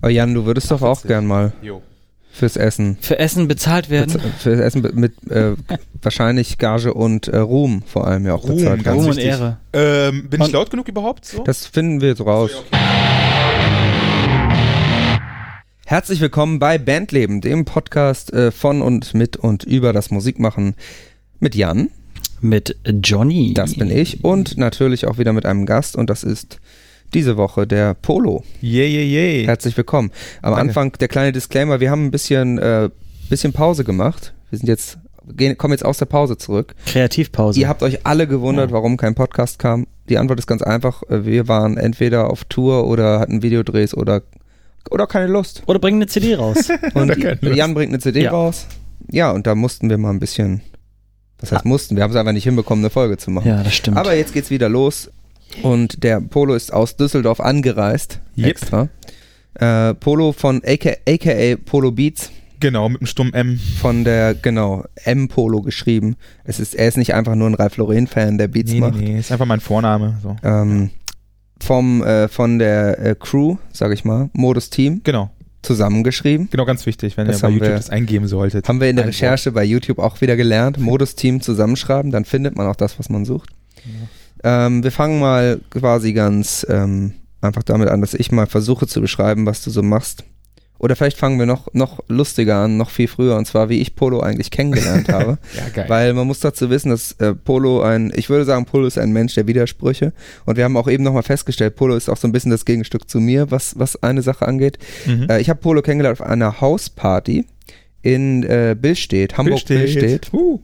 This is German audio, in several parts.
Aber Jan, du würdest doch auch gern mal Jo. fürs Essen. Für Essen bezahlt werden. Bez- Fürs Essen mit äh, wahrscheinlich Gage und äh, Ruhm vor allem ja auch Ruhm, bezahlt. ganz Ruhm und wichtig. Ehre. Ähm, bin ich Und- laut genug überhaupt so? Das finden wir jetzt raus. Herzlich willkommen bei Bandleben, dem Podcast äh, von und mit und über das Musikmachen mit Jan, Mit Johnny. das bin ich, und natürlich auch wieder mit einem Gast und das ist diese Woche der Polo. Yay, yay, yay. Herzlich willkommen. Am Danke. Anfang der kleine Disclaimer, wir haben ein bisschen, äh, bisschen Pause gemacht. Wir sind jetzt, gehen, kommen jetzt aus der Pause zurück. Kreativpause. Ihr habt euch alle gewundert, warum kein Podcast kam. Die Antwort ist ganz einfach. äh, Wir waren entweder auf Tour oder hatten Videodrehs oder, oder keine Lust. Oder bringen eine CD raus. Und. Jan bringt eine CD Ja. raus. Ja, und da mussten wir mal ein bisschen, was heißt Ah. mussten, wir haben es einfach nicht hinbekommen, eine Folge zu machen. ja, das stimmt. Aber jetzt geht's wieder los und der Polo ist aus Düsseldorf angereist. Yep. Extra. Äh, Polo von aka, aka Polo Beats Genau, mit dem stummen M. von der, genau, M Polo geschrieben. Es ist, er ist nicht einfach nur ein Ralph Lauren Fan, der Beats Nee, nee, macht. nee, ist einfach mein Vorname. So. Ähm, vom, äh, von der äh, Crew, sag ich mal, Modus Team, Genau, zusammengeschrieben. genau, ganz wichtig, wenn Das ihr bei YouTube wir- das eingeben solltet. Haben wir in der Recherche bei YouTube auch wieder gelernt. Modus Team zusammenschreiben, dann findet man auch das, was man sucht. Ähm, wir fangen mal quasi ganz ähm, einfach damit an, dass ich mal versuche zu beschreiben, was du so machst. Oder vielleicht fangen wir noch, noch lustiger an, noch viel früher, und zwar wie ich Polo eigentlich kennengelernt habe. Ja, geil. Weil man muss dazu wissen, dass äh, Polo ein, ich würde sagen, Polo ist ein Mensch der Widersprüche. Und wir haben auch eben nochmal festgestellt, Polo ist auch so ein bisschen das Gegenstück zu mir, was, was eine Sache angeht. Mhm. Äh, ich habe Polo kennengelernt auf einer Hausparty in äh, Billstedt, Hamburg Billstedt. Uh.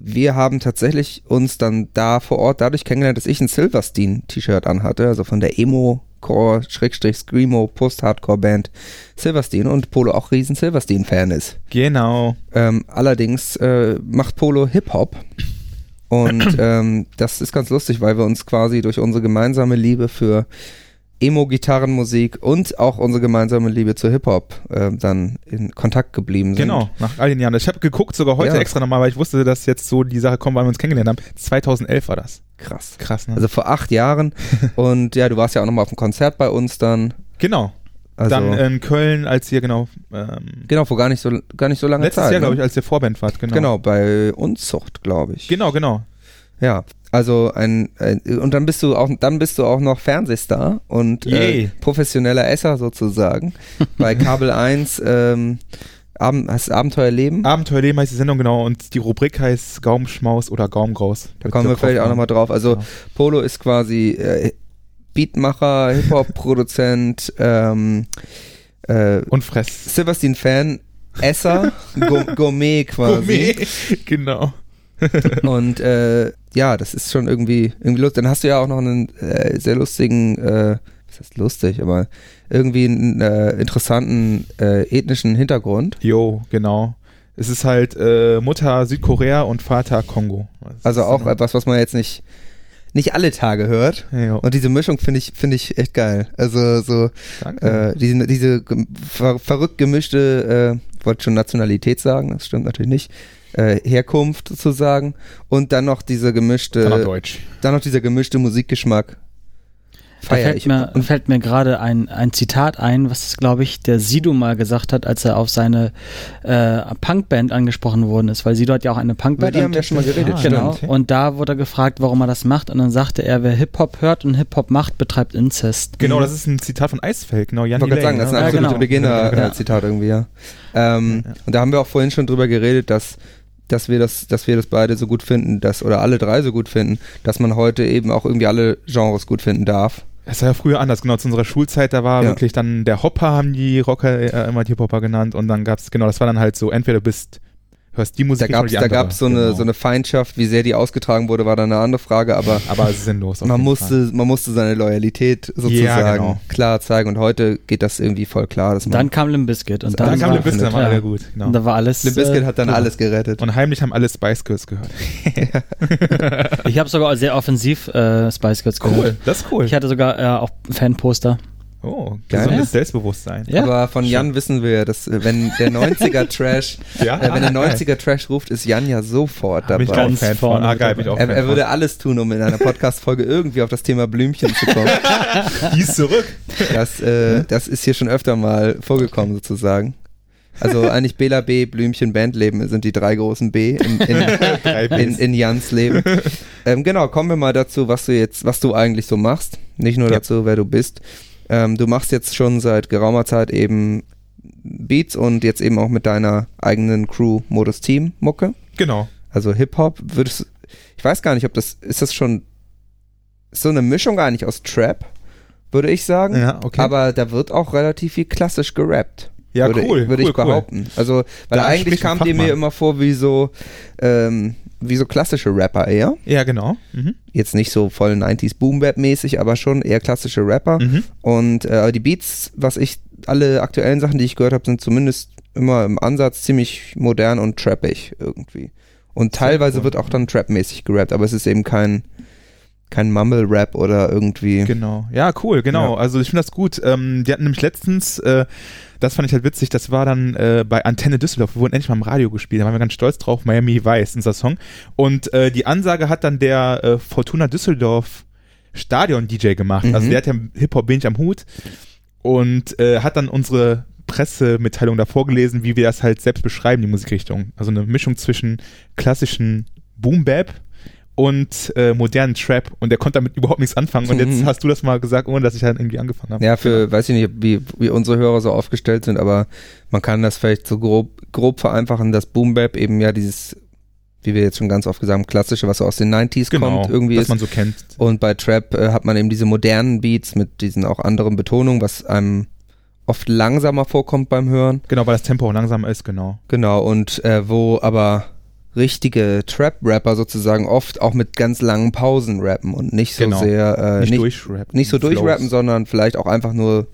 Wir haben tatsächlich uns dann da vor Ort dadurch kennengelernt, dass ich ein Silverstein-T-Shirt anhatte, also von der Emo-Core, Schrägstrich, Screamo, Post-Hardcore-Band Silverstein und Polo auch riesen Silverstein-Fan ist. Genau. Ähm, allerdings äh, macht Polo Hip-Hop. Und ähm, das ist ganz lustig, weil wir uns quasi durch unsere gemeinsame Liebe für Emo-Gitarrenmusik und auch unsere gemeinsame Liebe zu Hip-Hop äh, dann in Kontakt geblieben sind. Genau, nach all den Jahren. Ich habe geguckt, sogar heute Ja. extra nochmal, weil ich wusste, dass jetzt so die Sache kommt, weil wir uns kennengelernt haben. 2011 war das. Krass. Krass, ne? Also vor acht Jahren. und ja, du warst ja auch nochmal auf dem Konzert bei uns dann. genau. Also, Dann in Köln, als ihr genau. Ähm, genau, vor gar nicht so, gar nicht so lange letztes Zeit. Jahr, ne? glaube ich, als ihr Vorband wart. Genau. Genau, bei Unzucht, glaube ich. Genau, genau. Ja, also ein, ein und dann bist du auch dann bist du auch noch Fernsehstar und äh, professioneller Esser sozusagen bei Kabel 1 ähm, Abend, heißt Abenteuerleben. Abenteuerleben heißt die Sendung, genau. Und die Rubrik heißt Gaumschmaus oder Gaumgraus. da kommen wir vielleicht auch nochmal drauf. Also Genau. Polo ist quasi äh, Beatmacher, Hip-Hop-Produzent, ähm, äh, Und Fress. Silverstein-Fan, Esser, Gour- Gourmet quasi. Gourmet. genau. Und äh, ja, das ist schon irgendwie, irgendwie lustig. Dann hast du ja auch noch einen äh, sehr lustigen, äh, was heißt lustig, aber irgendwie einen äh, interessanten äh, ethnischen Hintergrund. Jo, genau. Es ist halt äh, Mutter Südkorea und Vater Kongo. Also auch etwas, was man jetzt nicht, nicht alle Tage hört. Ja, Und diese Mischung finde ich, finde ich echt geil. Also so äh, diese, diese ver verrückt gemischte, äh, wollte schon Nationalität sagen, das stimmt natürlich nicht. Äh, Herkunft sozusagen und dann noch diese gemischte Kann auch Deutsch. dann noch dieser gemischte Musikgeschmack. Da Feier fällt ich. mir, Und fällt mir gerade ein, ein Zitat ein, was glaube ich der Sido mal gesagt hat, als er auf seine äh, Punkband angesprochen worden ist, weil Sido hat ja auch eine über Punkband. die haben und- wir schon mal geredet. Ah, Genau. Stimmt. Und da wurde er gefragt, warum er das macht. Und dann sagte er, wer Hip-Hop hört und Hip-Hop macht, betreibt Inzest. Genau, Mhm. das ist ein Zitat von Eisfeld, genau. Jan Ich wollte gerade sagen, das ist ein ne? Ja, absolute genau. Beginner-Zitat irgendwie, ja. Ähm, Ja. Und da haben wir auch vorhin schon drüber geredet, dass, dass, wir das, dass wir das beide so gut finden, dass, oder alle drei so gut finden, dass man heute eben auch irgendwie alle Genres gut finden darf. Das war ja früher anders, genau, zu unserer Schulzeit, da war Ja. wirklich dann der Hopper, haben die Rocker äh, immer die Hip-Hopper genannt und dann gab's, genau, das war dann halt so, entweder du bist, hörst die Da Musik gab oder es da gab's so, eine, genau. so eine Feindschaft, wie sehr die ausgetragen wurde, war dann eine andere Frage, aber aber sinnlos. man musste, Fall. man musste seine Loyalität sozusagen Ja, genau. klar zeigen und heute geht das irgendwie voll klar. Dass man dann kam Limp Bizkit und Dann Dann kam Biss, dann war alle gut. Genau. Und da war alles. Limp Bizkit äh, hat dann super. alles gerettet. Und heimlich haben alle Spice Girls gehört. Ich habe sogar sehr offensiv äh, Spice Girls gehört. Cool, das ist cool. Ich hatte sogar äh, auch Fanposter. Oh, Geil. gesundes Ja. Selbstbewusstsein. Ja. Aber von Jan wissen wir, dass äh, wenn der 90er Trash, Ja? äh, wenn der Ah, geil. 90er Trash ruft, ist Jan ja sofort Bin ich dabei. ein Ganz Fan von. Ah, geil, bin ich auch Er, Fan er von. würde alles tun, um in einer Podcast-Folge irgendwie auf das Thema Blümchen zu kommen. Die ist zurück. Das, äh, das ist hier schon öfter mal vorgekommen, sozusagen. Also eigentlich Bela B, Blümchen, Bandleben sind die drei großen B in, in, in, in Jans Leben. Ähm, genau, kommen wir mal dazu, was du jetzt, was du eigentlich so machst. Nicht nur Ja. dazu, wer du bist. Ähm, du machst jetzt schon seit geraumer Zeit eben Beats und jetzt eben auch mit deiner eigenen Crew Modus Team Mucke. Genau. Also Hip-Hop, würdest ich weiß gar nicht, ob das, ist das schon, so eine Mischung eigentlich aus Trap, würde ich sagen. Ja, okay. Aber da wird auch relativ viel klassisch gerappt. Ja, würde, cool. Würde cool, ich behaupten. Also, weil Da eigentlich kam die mir immer vor wie so, ähm, wie so klassische Rapper eher. Cool. Ja, genau. Mhm. Jetzt nicht so voll 90s Boom Bap mäßig, aber schon eher klassische Rapper. Mhm. Und äh, die Beats, was ich, alle aktuellen Sachen, die ich gehört habe, sind zumindest immer im Ansatz ziemlich modern und trappig irgendwie. Und teilweise cool. wird auch dann trapmäßig gerappt, aber es ist eben kein, kein Mumble-Rap oder irgendwie. Genau. Ja, cool, genau. Ja. Also ich finde das gut. Ähm, die hatten nämlich letztens, äh, das fand ich halt witzig, das war dann äh, bei Antenne Düsseldorf, wir wurden endlich mal im Radio gespielt, da waren wir ganz stolz drauf, Miami Vice, unser Song. Und äh, die Ansage hat dann der äh, Fortuna Düsseldorf Stadion-DJ gemacht. Mhm. Also der hat ja Hip-Hop wenig am Hut und äh, hat dann unsere Pressemitteilung da vorgelesen, wie wir das halt selbst beschreiben, die Musikrichtung. Also eine Mischung zwischen klassischen Boom-Bap und äh, modernen Trap und der konnte damit überhaupt nichts anfangen und jetzt Mhm. hast du das mal gesagt, ohne dass ich halt irgendwie angefangen habe. Ja, für, weiß ich nicht, wie, wie unsere Hörer so aufgestellt sind, aber man kann das vielleicht so grob, grob vereinfachen, dass Boom Bap eben ja dieses, wie wir jetzt schon ganz oft gesagt haben, klassische, was so aus den 90s genau, kommt, irgendwie was ist. man so kennt. Und bei Trap äh, hat man eben diese modernen Beats mit diesen auch anderen Betonungen, was einem oft langsamer vorkommt beim Hören. Genau, weil das Tempo auch langsamer ist, genau. Genau, und äh, wo aber richtige Trap-Rapper sozusagen oft auch mit ganz langen Pausen rappen und nicht so Genau. sehr, äh, Nicht, nicht, durchrappen. nicht so Flows. durchrappen, sondern vielleicht auch einfach nur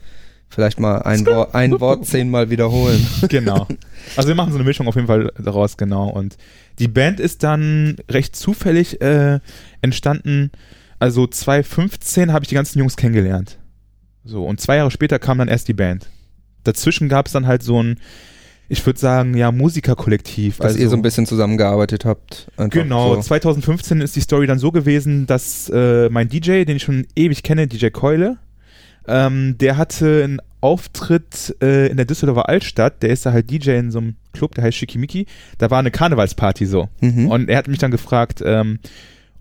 vielleicht mal ein, Wort, ein Wort zehnmal wiederholen. Genau. Also wir machen so eine Mischung auf jeden Fall daraus, genau. Und die Band ist dann recht zufällig äh, entstanden. Also 2015 habe ich die ganzen Jungs kennengelernt. So, und zwei Jahre später kam dann erst die Band. Dazwischen gab es dann halt so ein, ich würde sagen, ja, Musikerkollektiv. Dass also, ihr so ein bisschen zusammengearbeitet habt. Genau, So. 2015 ist die Story dann so gewesen, dass äh, mein DJ, den ich schon ewig kenne, DJ Keule, ähm, der hatte einen Auftritt äh, in der Düsseldorfer Altstadt, der ist da halt DJ in so einem Club, der heißt Schickimicki, da war eine Karnevalsparty so. Mhm. Und er hat mich dann gefragt, ähm,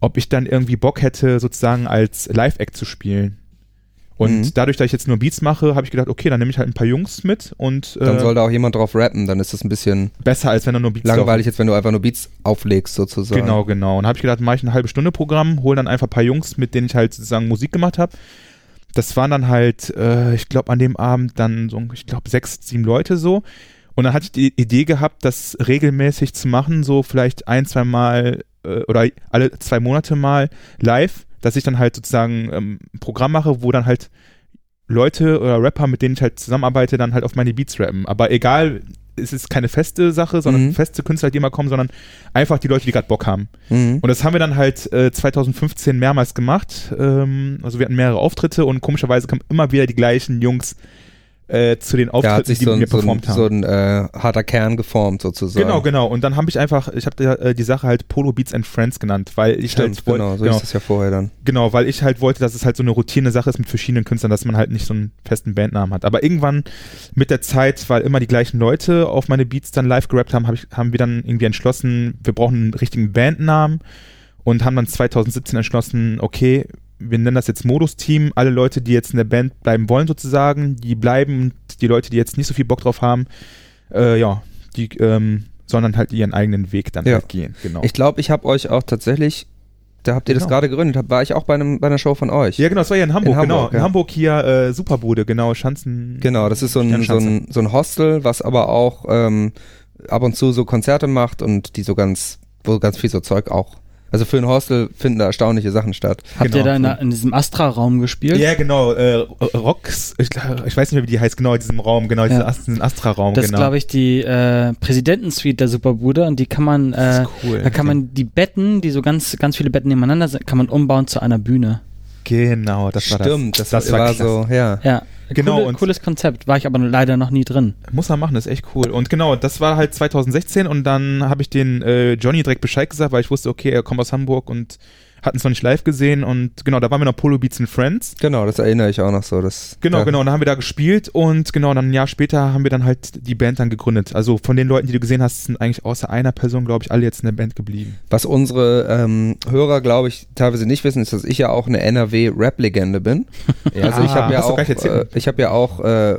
ob ich dann irgendwie Bock hätte, sozusagen als Live-Act zu spielen. Und Mhm. dadurch, dass ich jetzt nur Beats mache, habe ich gedacht, okay, dann nehme ich halt ein paar Jungs mit und Dann äh, soll da auch jemand drauf rappen, dann ist das ein bisschen besser, als wenn er nur Beats langweilig jetzt, wenn du einfach nur Beats auflegst sozusagen. Genau, genau. Und habe ich gedacht, mache ich eine halbe Stunde Programm, hole dann einfach ein paar Jungs, mit denen ich halt sozusagen Musik gemacht habe. Das waren dann halt, äh, ich glaube, an dem Abend dann so, ich glaube, sechs, sieben Leute so. Und dann hatte ich die Idee gehabt, das regelmäßig zu machen, so vielleicht ein, zwei Mal äh, oder alle zwei Monate mal live, dass ich dann halt sozusagen ähm, ein Programm mache, wo dann halt Leute oder Rapper, mit denen ich halt zusammenarbeite, dann halt auf meine Beats rappen. Aber egal, es ist keine feste Sache, sondern Mhm. feste Künstler, die immer kommen, sondern einfach die Leute, die gerade Bock haben. Mhm. Und das haben wir dann halt äh, 2015 mehrmals gemacht. Ähm, also wir hatten mehrere Auftritte und komischerweise kamen immer wieder die gleichen Jungs äh, zu den Da hat Auftritten, sich die so ein, mir so ein, performt haben. so ein äh, harter Kern geformt sozusagen. Genau, genau. Und dann habe ich einfach, ich habe äh, die Sache halt Polo Beats and Friends genannt, weil ich Stimmt, halt wollt- genau, so genau, ist das ja vorher dann. genau, weil ich halt wollte, dass es halt so eine routine Sache ist mit verschiedenen Künstlern, dass man halt nicht so einen festen Bandnamen hat. Aber irgendwann mit der Zeit, weil immer die gleichen Leute auf meine Beats dann live gerappt haben, hab ich, haben wir dann irgendwie entschlossen, wir brauchen einen richtigen Bandnamen und haben dann 2017 entschlossen, okay, wir nennen das jetzt Modus-Team. Alle Leute, die jetzt in der Band bleiben wollen, sozusagen, die bleiben. Und Die Leute, die jetzt nicht so viel Bock drauf haben, äh, ja, die ähm, sondern halt ihren eigenen Weg dann Ja. halt gehen. Genau. Ich glaube, ich habe euch auch tatsächlich, da habt ihr das Genau. gerade gegründet, war ich auch bei, einem, bei einer Show von euch. ja, genau, das war ja in Hamburg, In genau. Hamburg, In ja. Hamburg hier äh, Superbude, genau, Schanzen. Genau, das ist so ein, so ein, so ein Hostel, was aber auch ähm, ab und zu so Konzerte macht und die so ganz, wo ganz viel so Zeug auch. Also für ein Hostel finden da erstaunliche Sachen statt. Habt Genau. ihr da in, in diesem Astra-Raum gespielt? Ja, genau, äh, Rocks, ich, ich weiß nicht mehr, wie die heißt, genau, in diesem Raum, genau, diesen, Ja. Diesen Astra-Raum, Das genau. ist, glaube ich, die äh, Präsidentensuite der Superbude und die kann man, Das äh, ist cool. da kann man die Betten, die so ganz, ganz viele Betten nebeneinander sind, kann man umbauen zu einer Bühne. Genau, das war das. Stimmt, das, Das war, war so, ja. Ja, Genau, Coole, und- cooles Konzept. War ich aber leider noch nie drin. Muss er machen, das ist echt cool. Und genau, das war halt 2016 und dann habe ich den äh, Johnny direkt Bescheid gesagt, weil ich wusste, okay, er kommt aus Hamburg und hatten es noch nicht live gesehen und genau, da waren wir noch Polo Beats and Friends. Genau, das erinnere ich auch noch so. Das, Genau, ja. genau, und dann haben wir da gespielt und genau, dann ein Jahr später haben wir dann halt die Band dann gegründet. Also von den Leuten, die du gesehen hast, sind eigentlich außer einer Person, glaube ich, alle jetzt in der Band geblieben. Was unsere ähm, Hörer, glaube ich, teilweise nicht wissen, ist, dass ich ja auch eine NRW-Rap-Legende bin. Also ich habe ja hast du auch, äh, ich habe ja auch äh,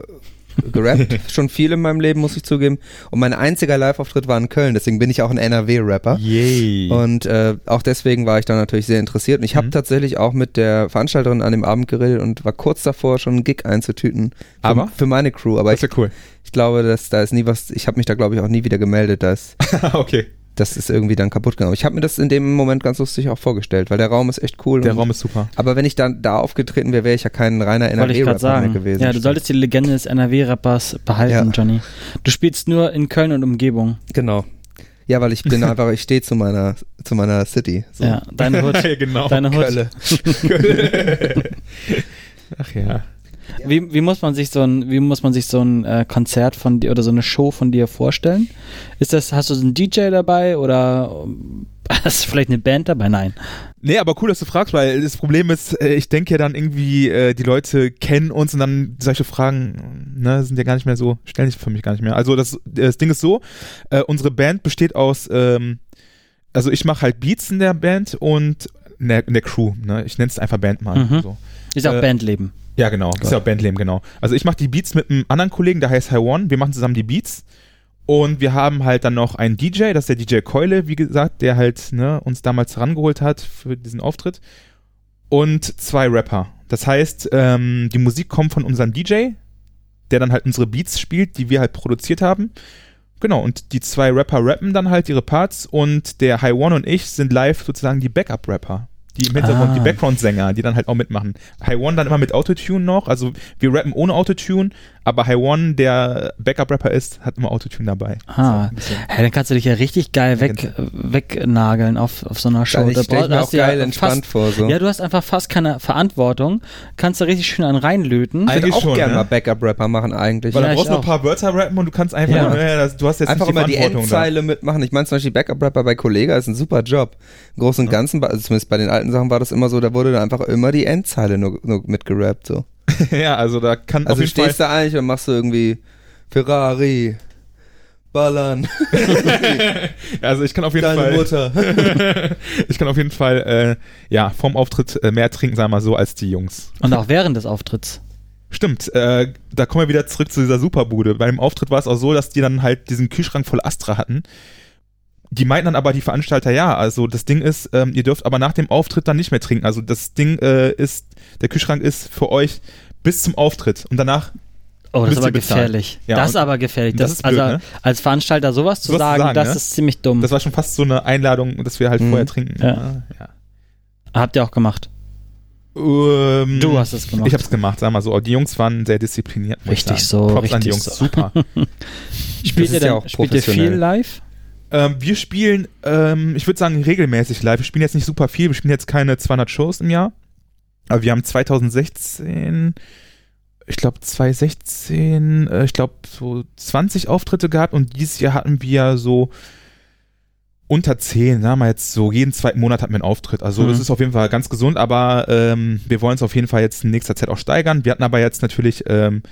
gerappt, schon viel in meinem Leben, muss ich zugeben. Und mein einziger Live-Auftritt war in Köln, deswegen bin ich auch ein NRW-Rapper. Yay. Und äh, auch deswegen war ich da natürlich sehr interessiert. Und ich habe Mhm. tatsächlich auch mit der Veranstalterin an dem Abend geredet und war kurz davor, schon einen Gig einzutüten. Für, Aber? Für meine Crew. Aber das ich, ist ja cool. ich glaube, dass da ist nie was, ich habe mich da glaube ich auch nie wieder gemeldet. Das, okay. Das ist irgendwie dann kaputt gegangen. Ich habe mir das in dem Moment ganz lustig auch vorgestellt, weil der Raum ist echt cool. Der und, Raum ist super. aber wenn ich dann da aufgetreten wäre, wäre ich ja kein reiner NRW-Rapper mehr sagen. gewesen. Ja, du solltest die Legende des NRW-Rappers behalten, Ja. Johnny. Du spielst nur in Köln und Umgebung. Genau. Ja, weil ich bin einfach, ich stehe zu meiner, zu meiner City. So. Ja, deine Hut. ja, genau. Deine Hut. Kölle. Ach ja. Wie, wie muss man sich so ein, wie muss man sich so ein äh, Konzert von dir oder so eine Show von dir vorstellen? Ist das, hast du so einen DJ dabei oder hast du vielleicht eine Band dabei? Nein. Nee, aber cool, dass du fragst, weil das Problem ist, äh, ich denke ja dann irgendwie, äh, die Leute kennen uns und dann solche Fragen ne, sind ja gar nicht mehr so, stellen sich für mich gar nicht mehr. Also das, das Ding ist so, äh, unsere Band besteht aus, ähm, also ich mache halt Beats in der Band und in der, in der Crew, ne? ich nenne es einfach Band mal. Mhm. So. Ist auch Äh, Bandleben. Ja, genau. Ist ja auch Bandleben, genau. Also ich mache die Beats mit einem anderen Kollegen, der heißt One. Wir machen zusammen die Beats. Und wir haben halt dann noch einen DJ, das ist der DJ Keule, wie gesagt, der halt ne, uns damals herangeholt hat für diesen Auftritt. Und zwei Rapper. Das heißt, ähm, die Musik kommt von unserem DJ, der dann halt unsere Beats spielt, die wir halt produziert haben. Genau, und die zwei Rapper rappen dann halt ihre Parts und der High One und ich sind live sozusagen die Backup-Rapper. Die im Hintergrund, Ah. die Background-Sänger, die dann halt auch mitmachen. High One dann immer mit Autotune noch, also wir rappen ohne Autotune, aber High One, der Backup-Rapper ist, hat immer Autotune dabei. Ah. So. Hey, dann kannst du dich ja richtig geil Ja, weg, äh, wegnageln auf, auf so einer Show. Geil, ich brauch- mir hast auch du ja geil entspannt fast, vor. So. Ja, du hast einfach fast keine Verantwortung. Kannst da richtig schön einen reinlöten. ich würde eigentlich auch schon, gerne ne? mal Backup-Rapper machen eigentlich. Weil Ja, du brauchst nur ein paar Wörter rappen und du kannst einfach, Ja. ja. das, du hast jetzt Einfach nicht die immer die Verantwortung da. Endzeile mitmachen. Ich meine zum Beispiel Backup-Rapper bei Kollega ist ein super Job. Im Großen und Ganzen, also zumindest bei den alten Sachen war das immer so, da wurde da einfach immer die Endzeile nur, nur mitgerappt. So. ja, also da kann auf Also du jeden Fall stehst da eigentlich und machst du irgendwie Ferrari, Ballern, Also ich kann auf jeden deine Fall, Mutter. ich kann auf jeden Fall, äh, ja, vorm Auftritt äh, mehr trinken, sagen wir mal so, als die Jungs. Und auch während des Auftritts. Stimmt, äh, da kommen wir wieder zurück zu dieser Superbude. Bei dem Auftritt war es auch so, dass die dann halt diesen Kühlschrank voll Astra hatten. Die meinten dann aber die Veranstalter, ja, also das Ding ist, ähm, ihr dürft aber nach dem Auftritt dann nicht mehr trinken. Also das Ding äh, ist, der Kühlschrank ist für euch bis zum Auftritt und danach Oh, das ist aber gefährlich. Ja, das ist aber gefährlich. das Das, ist blöd, also ne? als Veranstalter sowas zu Sowas zu sagen, sagen, das ne? ist ziemlich dumm. Das war schon fast so eine Einladung, dass wir halt Mhm. vorher trinken. Ja. ja. Habt ihr auch gemacht. Ähm, Du hast es gemacht. Ich habe es gemacht, sag mal so. Die Jungs waren sehr diszipliniert. Richtig sagen. so, Props an die richtig Jungs, so. super. Spielt ihr, ja denn, auch spielt ihr viel live? Ähm, wir spielen, ähm, ich würde sagen, regelmäßig live. Wir spielen jetzt nicht super viel. Wir spielen jetzt keine 200 Shows im Jahr. Aber wir haben 2016, ich glaube 2016, äh, ich glaube so 20 Auftritte gehabt und dieses Jahr hatten wir so unter 10, sagen wir jetzt so, jeden zweiten Monat hatten wir einen Auftritt. Also Mhm. das ist auf jeden Fall ganz gesund, aber ähm, wir wollen es auf jeden Fall jetzt in nächster Zeit auch steigern. Wir hatten aber jetzt natürlich ähm,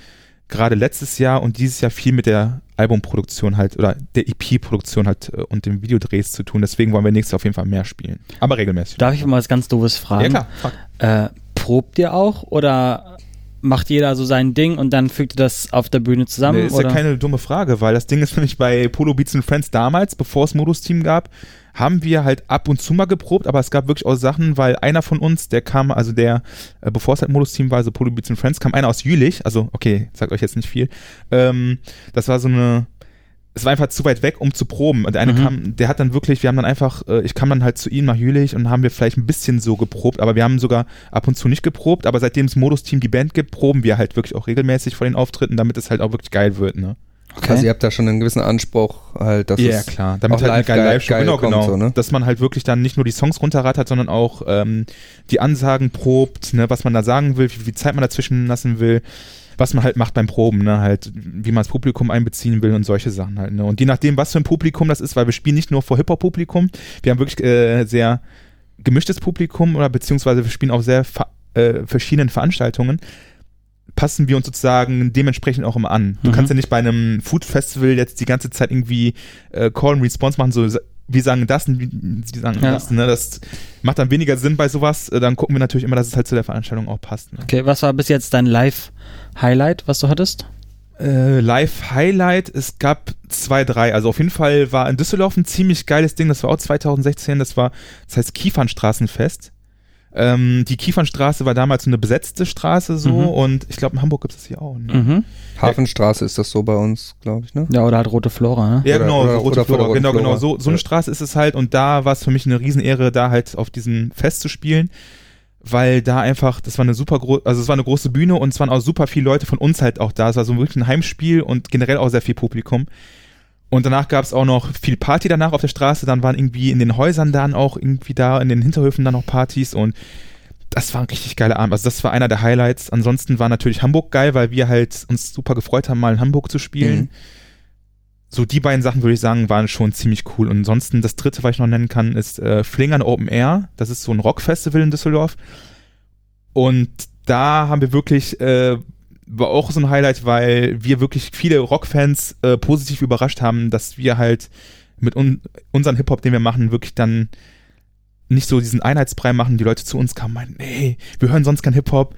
gerade letztes Jahr und dieses Jahr viel mit der Albumproduktion halt oder der EP-Produktion halt äh, und den Videodrehs zu tun. Deswegen wollen wir nächstes Jahr auf jeden Fall mehr spielen. Aber regelmäßig. Darf ich mal was ganz Doofes ja, fragen? klar. Fuck. Äh, probt ihr auch oder macht jeder so sein Ding und dann fügt ihr das auf der Bühne zusammen? Nee, ist oder? ja keine dumme Frage, weil das Ding ist nämlich bei Polo Beats and Friends damals, bevor es Modus-Team gab, haben wir halt ab und zu mal geprobt, aber es gab wirklich auch Sachen, weil einer von uns, der kam, also der, äh, bevor es halt Modus-Team war, also Polo Beats and Friends, kam einer aus Jülich, also okay, sagt euch jetzt nicht viel, ähm, das war so eine, es war einfach zu weit weg, um zu proben. Und der eine Mhm. kam, der hat dann wirklich, wir haben dann einfach, äh, ich kam dann halt zu ihm nach Jülich und haben wir vielleicht ein bisschen so geprobt, aber wir haben sogar ab und zu nicht geprobt, aber seitdem es Modus-Team die Band gibt, proben wir halt wirklich auch regelmäßig vor den Auftritten, damit es halt auch wirklich geil wird, ne? Okay. Also ihr habt da schon einen gewissen Anspruch, halt, dass Ja, es klar. Damit auch halt eine live geile geil- Live-Show, genau, kommt, genau. so, ne? Dass man halt wirklich dann nicht nur die Songs runterrattert, sondern auch ähm, die Ansagen probt, ne, was man da sagen will, wie viel Zeit man dazwischen lassen will, was man halt macht beim Proben, ne, halt, wie man das Publikum einbeziehen will und solche Sachen halt, ne. Und je nachdem, was für ein Publikum das ist, weil wir spielen nicht nur vor Hip-Hop-Publikum, wir haben wirklich äh, sehr gemischtes Publikum oder beziehungsweise wir spielen auf sehr ver äh, verschiedenen Veranstaltungen, passen wir uns sozusagen dementsprechend auch immer an. Du Mhm. kannst ja nicht bei einem Food Festival jetzt die ganze Zeit irgendwie äh, Call and Response machen, so wir sagen das und wir- sie sagen Ja. das. Ne? Das macht dann weniger Sinn bei sowas. Äh, Dann gucken wir natürlich immer, dass es halt zu der Veranstaltung auch passt. Ne? Okay, was war bis jetzt dein Live-Highlight, was du hattest? Äh, Live-Highlight, es gab zwei, drei. Also auf jeden Fall war in Düsseldorf ein ziemlich geiles Ding. Das war auch 2016. Das war, das heißt Kiefernstraßenfest. Ähm, die Kiefernstraße war damals eine besetzte Straße so Mhm. und ich glaube in Hamburg gibt es das hier auch. Ne? Mhm. Hafenstraße ist das so bei uns, glaube ich, ne? Ja, oder halt Rote Flora, ne? Ja, Oder- genau, oder- so rote oder Flora. Roten Genau, genau. So, so eine Ja. Straße ist es halt und da war es für mich eine Riesenehre, da halt auf diesem Fest zu spielen, weil da einfach, das war eine super große, also es war eine große Bühne und es waren auch super viele Leute von uns halt auch da. Es war so wirklich ein Heimspiel und generell auch sehr viel Publikum. Und danach gab es auch noch viel Party danach auf der Straße. Dann waren irgendwie in den Häusern dann auch irgendwie da, in den Hinterhöfen dann noch Partys und das war ein richtig geiler Abend. Also das war einer der Highlights. Ansonsten war natürlich Hamburg geil, weil wir halt uns super gefreut haben, mal in Hamburg zu spielen. Mhm. So die beiden Sachen würde ich sagen, waren schon ziemlich cool. Und ansonsten das dritte, was ich noch nennen kann, ist äh, Flingern Open Air. Das ist so ein Rockfestival in Düsseldorf. Und da haben wir wirklich, äh, war auch so ein Highlight, weil wir wirklich viele Rockfans äh, positiv überrascht haben, dass wir halt mit un unseren Hip-Hop, den wir machen, wirklich dann nicht so diesen Einheitsbrei machen. Die Leute zu uns kamen meinten, nee, wir hören sonst kein Hip-Hop,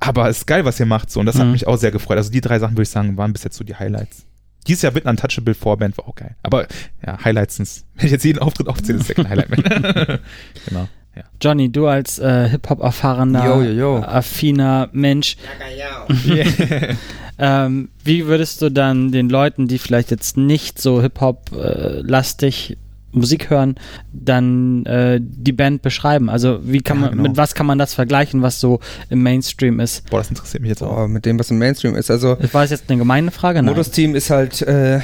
aber es ist geil, was ihr macht. So, und das hat Mhm. mich auch sehr gefreut. Also die drei Sachen, würde ich sagen, waren bis jetzt so die Highlights. Dieses Jahr wird ein Untouchable Vorband, war auch geil. Aber ja, Highlights wenn ich jetzt jeden Auftritt aufzähle, ist ja kein Highlight mehr. genau. Johnny, du als äh, Hip-Hop-erfahrener, affiner Mensch, ähm, wie würdest du dann den Leuten, die vielleicht jetzt nicht so Hip-Hop-lastig Musik hören, dann äh, die Band beschreiben? Also wie kann Ja, man, genau. mit was kann man das vergleichen, was so im Mainstream ist? Boah, das interessiert mich jetzt auch. Boah, mit dem, was im Mainstream ist. Also Das war das jetzt eine gemeine Frage? Nein. Modus-Team ist halt, äh,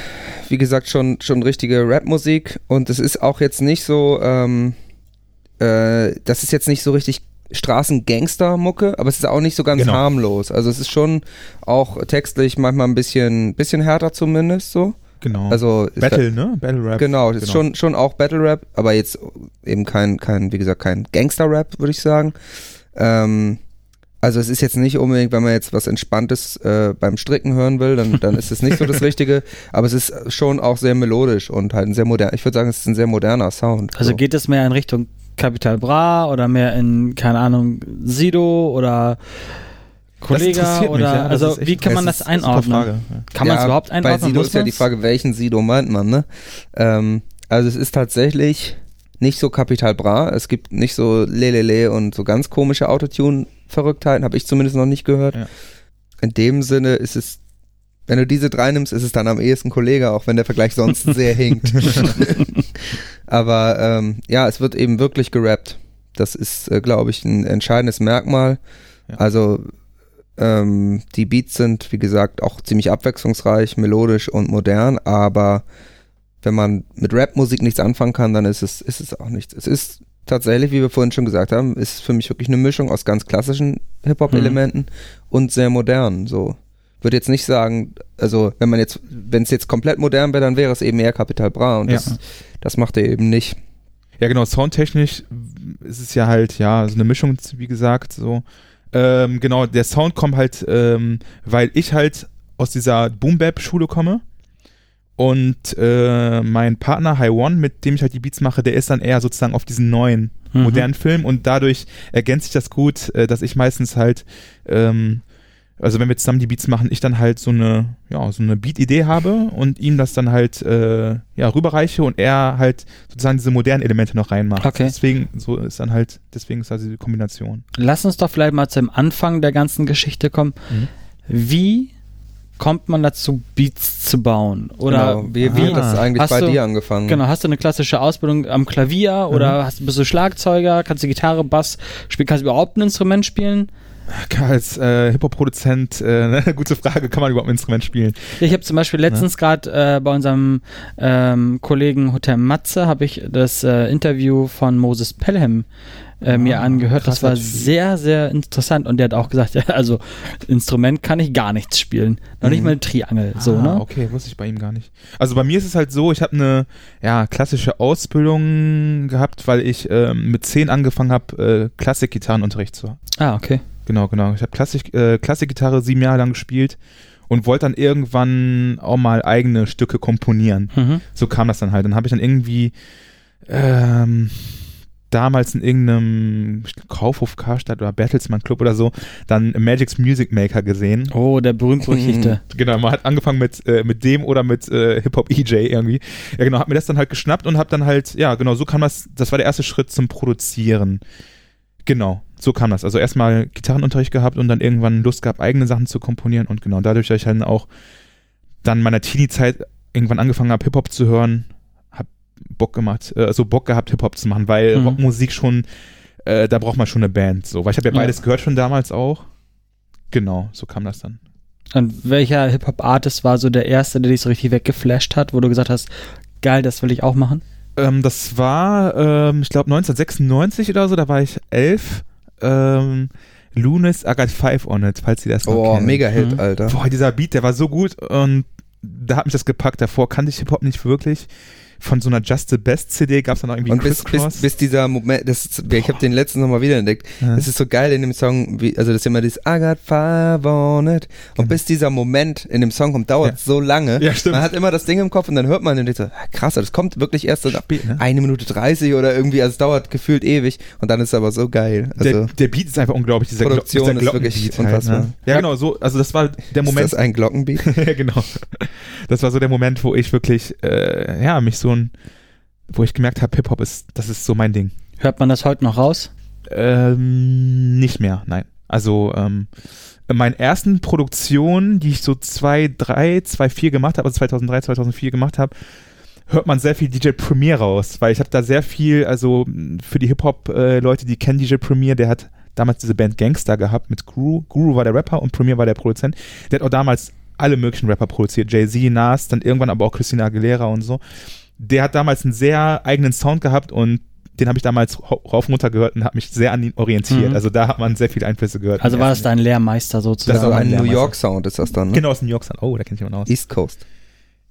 wie gesagt, schon, schon richtige Rap-Musik und es ist auch jetzt nicht so, ähm, äh, das ist jetzt nicht so richtig Straßengangster-Mucke, aber es ist auch nicht so ganz Genau. harmlos. Also es ist schon auch textlich manchmal ein bisschen, bisschen härter zumindest so. Genau. Also ist Battle, ne? Battle Rap. Genau, das ist Genau. schon, schon auch Battle Rap, aber jetzt eben kein, kein wie gesagt, kein Gangster-Rap, würde ich sagen. Ähm, also es ist jetzt nicht unbedingt, wenn man jetzt was Entspanntes äh, beim Stricken hören will, dann, dann ist es nicht so das Richtige, aber es ist schon auch sehr melodisch und halt ein sehr modern, ich würde sagen, es ist ein sehr moderner Sound. Also so. geht es mehr in Richtung Capital Bra oder mehr in, keine Ahnung, Sido oder Kollega interessiert mich, oder ja, also echt- wie kann man das einordnen? Frage. Ja. Kann man es Ja, überhaupt Bei einordnen? Sido Muss ist ja die? Frage, welchen Sido meint man, ne? Ähm, also es ist tatsächlich nicht so Capital Bra, es gibt nicht so Lelele und so ganz komische Autotune-Verrücktheiten, habe ich zumindest noch nicht gehört. Ja. In dem Sinne ist es, wenn du diese drei nimmst, ist es dann am ehesten Kollege, auch wenn der Vergleich sonst sehr hinkt. Aber ähm, ja, es wird eben wirklich gerappt. Das ist, äh, glaube ich, ein entscheidendes Merkmal. Ja. Also ähm, die Beats sind, wie gesagt, auch ziemlich abwechslungsreich, melodisch und modern, aber wenn man mit Rapmusik nichts anfangen kann, dann ist es, ist es auch nichts. Es ist tatsächlich, wie wir vorhin schon gesagt haben, ist für mich wirklich eine Mischung aus ganz klassischen Hip-Hop-Elementen und sehr modernen. So würde jetzt nicht sagen, also wenn man jetzt, wenn es jetzt komplett modern wäre, dann wäre es eben eher Capital Bra und Ja. das, das macht er eben nicht. Ja, genau, soundtechnisch ist es ja halt, ja, so eine Mischung, wie gesagt, so. Ähm, genau, der Sound kommt halt, ähm, weil ich halt aus dieser Boom-Bap-Schule komme und äh, mein Partner High One, mit dem ich halt die Beats mache, der ist dann eher sozusagen auf diesen neuen, Mhm. modernen Film und dadurch ergänzt sich das gut, äh, dass ich meistens halt, ähm, also wenn wir zusammen die Beats machen, ich dann halt so eine, ja, so eine Beat-Idee habe und ihm das dann halt, äh, ja, rüberreiche und er halt sozusagen diese modernen Elemente noch reinmacht. Okay. Deswegen, so ist dann halt, deswegen ist also die Kombination. Lass uns doch vielleicht mal zum Anfang der ganzen Geschichte kommen. Mhm. Wie kommt man dazu, Beats zu bauen? Oder genau. wie, wie Ah. hat das eigentlich Hast bei du- dir angefangen? Genau, hast du eine klassische Ausbildung am Klavier oder hast, bist du Schlagzeuger, kannst du Gitarre, Bass spielen, kannst du überhaupt ein Instrument spielen? Als äh, Hip-Hop-Produzent, äh, ne, gute Frage, kann man überhaupt ein Instrument spielen? Ich habe zum Beispiel letztens gerade äh, bei unserem ähm, Kollegen Hotel Matze habe ich das äh, Interview von Moses Pelham äh, mir Ah, angehört. Das war sehr, sehr interessant und der hat auch gesagt, ja, also Instrument kann ich gar nichts spielen. Noch nicht Mhm. mal eine Triangel. So, ah, ne? Okay, wusste ich bei ihm gar nicht. Also bei mir ist es halt so, ich habe eine ja, klassische Ausbildung gehabt, weil ich ähm, mit zehn angefangen habe, äh, Klassikgitarrenunterricht zu haben. Ah, okay. Genau, genau. Ich habe Klassik, äh, Klassikgitarre sieben Jahre lang gespielt und wollte dann irgendwann auch mal eigene Stücke komponieren. Mhm. So kam das dann halt. Dann habe ich dann irgendwie ähm, damals in irgendeinem Kaufhof Karstadt oder Bertelsmann Club oder so dann Magic's Music Maker gesehen. Oh, der berühmt-berüchtigte. Genau, man hat angefangen mit, äh, mit dem oder mit äh, Hip-Hop EJ irgendwie. Ja, genau, hab mir das dann halt geschnappt und hab dann halt, ja, genau, so kam das, das war der erste Schritt zum Produzieren. Genau, so kam das. Also erstmal Gitarrenunterricht gehabt und dann irgendwann Lust gehabt, eigene Sachen zu komponieren und genau, dadurch, dass ich dann auch dann in meiner Teenie-Zeit irgendwann angefangen habe, Hip-Hop zu hören, hab Bock gemacht, äh, also Bock gehabt, Hip-Hop zu machen, weil Mhm. Rockmusik schon, äh, da braucht man schon eine Band, so, weil ich habe ja Ja. beides gehört schon damals auch. Genau, so kam das dann. Und welcher Hip-Hop-Artist war so der erste, der dich so richtig weggeflasht hat, wo du gesagt hast, geil, das will ich auch machen? Ähm, das war, ähm, ich glaube, 1996 oder so, da war ich elf. Ähm, Lunis, I got five on it, falls Sie das noch Oh, kennen. mega Hit, Mhm. Alter. Boah, dieser Beat, der war so gut und da hat mich das gepackt. Davor kannte ich Hip-Hop nicht wirklich. Von so einer Just the Best CD gab es dann auch irgendwie Und bis, bis, bis dieser Moment, das ist, ich habe den letzten nochmal wiederentdeckt. Ja. Es ist so geil in dem Song, wie, also das ist immer dieses I got five on it. Und bis dieser Moment in dem Song kommt, dauert Ja. so lange. Ja, stimmt. Man hat immer das Ding im Kopf und dann hört man und denkt so, ah, krass, das kommt wirklich erst Spät, ne? eine Minute 30 oder irgendwie, also es dauert gefühlt ewig und dann ist es aber so geil. Also der, der Beat ist einfach unglaublich, dieser, Glo Produktion dieser ist wirklich Glockenbeat halt, unfassbar. ne? Ja, genau, so, also das war der ist Moment, das ein Glockenbeat? ja, genau. Das war so der Moment, wo ich wirklich, äh, ja, mich so ein, wo ich gemerkt habe, Hip-Hop ist, das ist so mein Ding. Hört man das heute noch raus? Ähm, nicht mehr, nein. Also, ähm, in meinen ersten Produktionen, die ich so 2, 3, 2, 4 gemacht habe, also 2003, 2004 gemacht habe, hört man sehr viel DJ Premier raus, weil ich habe da sehr viel, also für die Hip-Hop-Leute, die kennen DJ Premier, der hat damals diese Band Gangster gehabt mit Guru. Guru war der Rapper und Premier war der Produzent. Der hat auch damals alle möglichen Rapper produziert. Jay-Z, Nas, dann irgendwann aber auch Christina Aguilera und so. Der hat damals einen sehr eigenen Sound gehabt und den habe ich damals ra- rauf und runter gehört und habe mich sehr an ihn orientiert. Mhm. Also da hat man sehr viele Einflüsse gehört. Also war das dein Lehrmeister sozusagen? Das Also war mein ein New. York Sound ist das dann, ne? Genau, aus New York. Oh, da kenne ich jemanden aus. East Coast.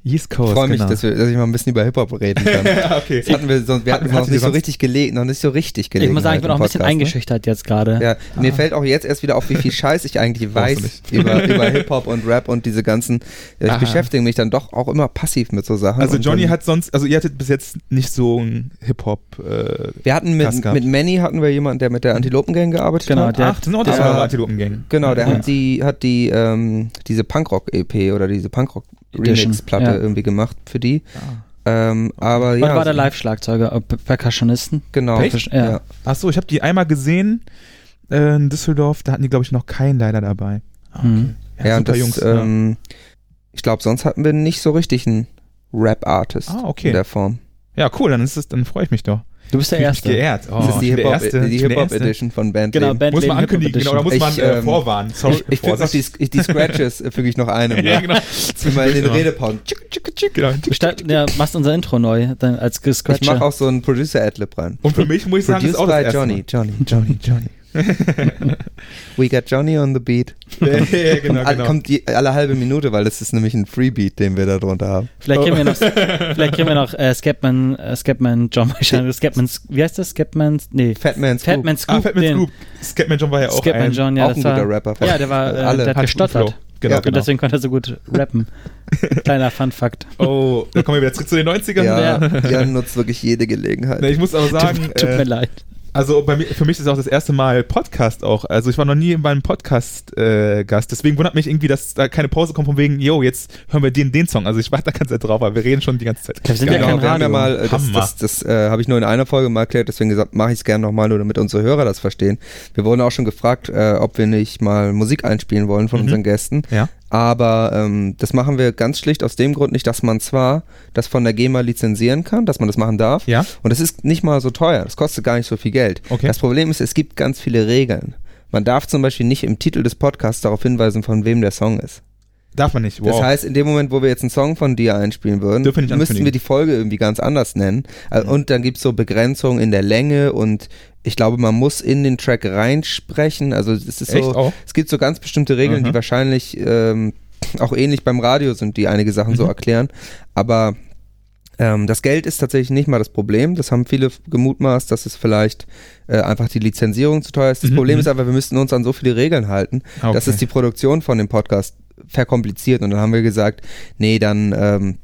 East Coast, Ich freue mich, genau. dass, wir, dass ich mal ein bisschen über Hip-Hop reden kann. ja, okay. Das hatten wir, sonst, wir hatten Hatten- noch nicht so richtig gelegen, noch nicht so richtig gelegen. ich muss sagen, ich bin auch ein bisschen ne? eingeschüchtert jetzt gerade. Ja, mir Ah. fällt auch jetzt erst wieder auf, wie viel Scheiß ich eigentlich weiß über, über Hip-Hop und Rap und diese ganzen. Ja, ich Aha. beschäftige mich dann doch auch immer passiv mit so Sachen. Also Johnny dann, hat sonst, also ihr hattet bis jetzt nicht so ein Hip-Hop, äh, Wir hatten mit, mit Manny hatten wir jemanden, der mit der Antilopen-Gang gearbeitet Genau, hat. der ach, auch das der- war Antilopen-Gang. Genau, der Ja. hat die, hat die, ähm, diese Punkrock-EP oder diese Edition, Punkrock-Remix-Platte ja. irgendwie gemacht für die. Ah. Ähm, aber Und ja. war der Live-Schlagzeuger, Percussionisten? Genau. Echt? Ja. Ja. Ach so, ich habe die einmal gesehen äh, in Düsseldorf, da hatten die, glaube ich, noch keinen leider dabei. Ah, Mhm. Ja, und super das, Jungs. ja. ähm, ich glaube, sonst hatten wir nicht so richtig einen Rap-Artist Ah, okay. in der Form. ja, cool, dann ist es, dann freue ich mich doch. Du bist der Erste. geehrt. Oh, das ist die ich Erste, die ich bin der Hip-Hop Erste. Edition von Band Genau, Leben. Band Muss man ankündigen, genau, da muss man Ich, äh, ähm, vorwarnen. Sorry, Ich, ich finde auch die, die Scratches äh, füge ich noch einem. ja, ja. genau. Immer in den Genau. Redepausen. Genau. Ja, machst unser Intro neu, dann als Ich Gescratcher. mache auch so einen Producer-Adlib rein. Und für mich muss ich sagen, das ist Produced auch das Johnny, Johnny, Johnny, Johnny. We got Johnny on the beat. Ja, genau, genau. kommt die, alle halbe Minute, weil das ist nämlich ein Freebeat, den wir da drunter haben. Vielleicht kriegen wir noch, Oh. vielleicht kriegen wir noch äh, Scapman, äh, Scapman John, wahrscheinlich, Scapman, wie heißt das? Scapman, nee, Fatman Scoop. Fatman Scoop. ah, Fatman Scoop. Scatman John war ja auch Scapman ein John, ja, auch das ein war, guter Rapper. Ja, der war, äh, Alle. der hat hat gestottert. Genau, Ja, Und genau. deswegen konnte er so gut rappen. Kleiner Fun-Fact. Oh, da kommen wir wieder zurück zu den 90ern. Ja, Jan nutzt wirklich jede Gelegenheit. Ne, ich muss aber sagen, Tut, tut äh, mir leid. Also bei mir, für mich ist es auch das erste Mal Podcast auch. Also ich war noch nie beim Podcast-Gast. Deswegen wundert mich irgendwie, dass da keine Pause kommt von wegen, yo, jetzt hören wir den, den Song. Also ich warte da ganz Zeit drauf, aber wir reden schon die ganze Zeit. Wir sind ja, Genau, kein wir haben ja Radio. mal, äh, das, Hammer. das, das äh, habe ich nur in einer Folge mal erklärt, deswegen gesagt, mache ich es gerne nochmal, nur damit unsere Hörer das verstehen. Wir wurden auch schon gefragt, äh, ob wir nicht mal Musik einspielen wollen von Mhm. unseren Gästen. Ja. Aber ähm, das machen wir ganz schlicht aus dem Grund nicht, dass man zwar das von der GEMA lizenzieren kann, dass man das machen darf. Ja. Und es ist nicht mal so teuer. Das kostet gar nicht so viel Geld. Okay. Das Problem ist, es gibt ganz viele Regeln. man darf zum Beispiel nicht im Titel des Podcasts darauf hinweisen, von wem der Song ist. Darf man nicht. Wow. Das heißt, in dem Moment, wo wir jetzt einen Song von dir einspielen würden, müssten wir die Folge irgendwie ganz anders nennen. Mhm. Und dann gibt's so Begrenzungen in der Länge und ich glaube, man muss in den Track reinsprechen. Also es ist Echt so, auch? es gibt so ganz bestimmte Regeln, Mhm. die wahrscheinlich ähm, auch ähnlich beim Radio sind, die einige Sachen so Mhm. erklären. Aber ähm, das Geld ist tatsächlich nicht mal das Problem. Das haben viele gemutmaßt, dass es vielleicht äh, einfach die Lizenzierung zu teuer ist. Das Mhm, Problem mhm. ist einfach, wir müssten uns an so viele Regeln halten, Ah, dass okay. es die Produktion von dem Podcast verkompliziert. Und dann haben wir gesagt, nee, dann ähm,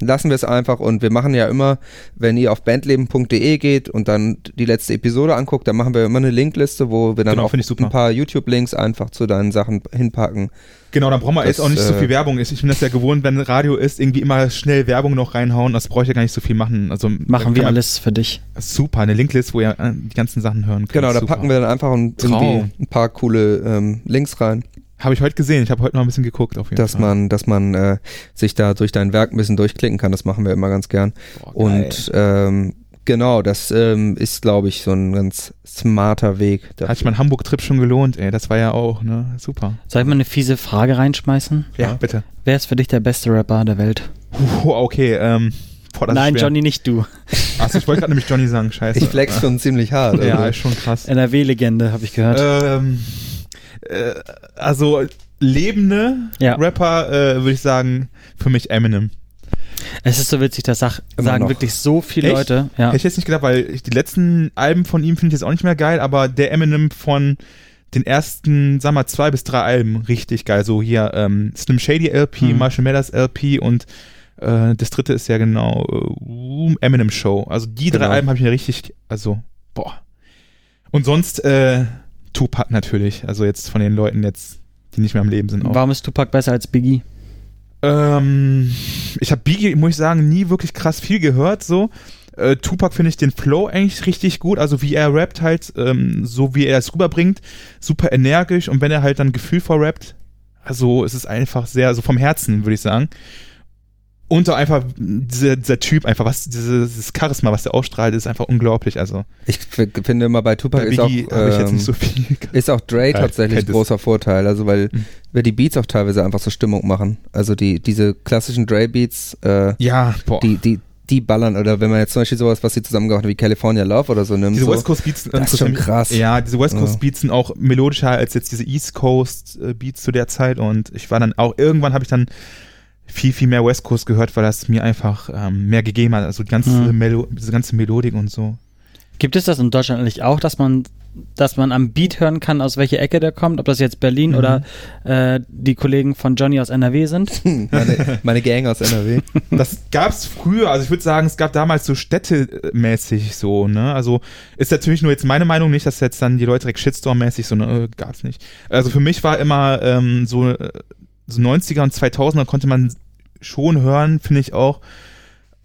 lassen wir es einfach und wir machen ja immer, wenn ihr auf bandleben.de geht und dann die letzte Episode anguckt, dann machen wir immer eine Linkliste, wo wir dann Genau, auch finde ich super. ein paar YouTube-Links einfach zu deinen Sachen hinpacken. Genau, dann brauchen wir jetzt auch nicht so äh, viel Werbung. Ich bin das ja gewohnt, wenn Radio ist, irgendwie immer schnell Werbung noch reinhauen. Das brauche ich ja gar nicht so viel machen. Also Machen wir alles für dich. Super, eine Linklist, wo ihr äh, die ganzen Sachen hören könnt. Genau, da Super. packen wir dann einfach ein, irgendwie ein paar coole ähm, Links rein, Habe ich heute gesehen. Ich habe heute noch ein bisschen geguckt auf jeden dass Fall. man, dass man äh, sich da durch dein Werk ein bisschen durchklicken kann. Das machen wir immer ganz gern. Boah. Und ähm, genau, das ähm, ist, glaube ich, so ein ganz smarter Weg. dafür. hat sich mein Hamburg-Trip schon gelohnt, ey. Das war ja auch, ne? Super. Soll ich mal eine fiese Frage reinschmeißen? Ja, bitte. Wer ist für dich der beste Rapper der Welt? Puh, okay, ähm. Boah, Nein. Johnny, nicht du. Achso, ich wollte gerade nämlich Johnny sagen, scheiße. Ich flex schon ziemlich hart. Ja, also. ist schon krass. NRW-Legende, habe ich gehört. Ähm, äh, also lebende Ja. Rapper äh, würde ich sagen, für mich Eminem. es ist so witzig, das sag, sagen noch. wirklich so viele Echt? Leute. Ja. Hätte ich jetzt nicht gedacht, weil ich, die letzten Alben von ihm finde ich jetzt auch nicht mehr geil, aber der Eminem von den ersten, sag mal, zwei bis drei Alben richtig geil. So hier ähm, Slim Shady LP, Mhm. Marshall Mathers LP und äh, das dritte ist ja genau äh, Eminem Show. Also die drei Genau. Alben habe ich mir richtig, also boah. Und sonst äh, Tupac natürlich. Also jetzt von den Leuten jetzt, die nicht mehr am Leben sind. Auch. Warum ist Tupac besser als Biggie? Ähm, ich habe Biggie, muss ich sagen, nie wirklich krass viel gehört. So, äh, Tupac finde ich den Flow eigentlich richtig gut. Also wie er rappt halt, ähm, so wie er es rüberbringt, super energisch. Und wenn er halt dann gefühlvoll rappt, also es ist einfach sehr, so vom Herzen würde ich sagen. Und auch einfach dieser, dieser Typ einfach, was dieses, Charisma, was der ausstrahlt, ist einfach unglaublich. Also Ich finde immer bei Tupac bei ist auch, ähm, nicht so viel. ist auch Dre tatsächlich ein großer Vorteil. Also weil, Mhm. weil die Beats auch teilweise einfach so Stimmung machen. Also die diese klassischen Dre-Beats, äh, Ja, boah. die, die, die ballern. Oder wenn man jetzt zum Beispiel sowas, was sie zusammen gemacht haben, wie California Love oder so nimmt. Diese so, West Coast Beats, das ist schon krass. Ja, diese West Coast Ja. Beats sind auch melodischer als jetzt diese East Coast äh, Beats zu der Zeit und ich war dann auch, irgendwann habe ich dann viel, viel mehr West Coast gehört, weil das mir einfach ähm, mehr gegeben hat. Also die ganze, Mhm. Melo diese ganze Melodik und so. Gibt es das in Deutschland eigentlich auch, dass man, dass man am Beat hören kann, aus welcher Ecke der kommt? Ob das jetzt Berlin Mhm. oder äh, die Kollegen von Johnny aus NRW sind? meine, meine Gang aus NRW. Das gab's früher, also ich würde sagen, es gab damals so städtemäßig so, ne? Also ist natürlich nur jetzt meine Meinung, nicht, dass jetzt dann die Leute direkt Shitstorm-mäßig so, ne, äh, gab's nicht. Also für mich war immer ähm, so, äh, so 90er und 2000er konnte man schon hören, finde ich auch,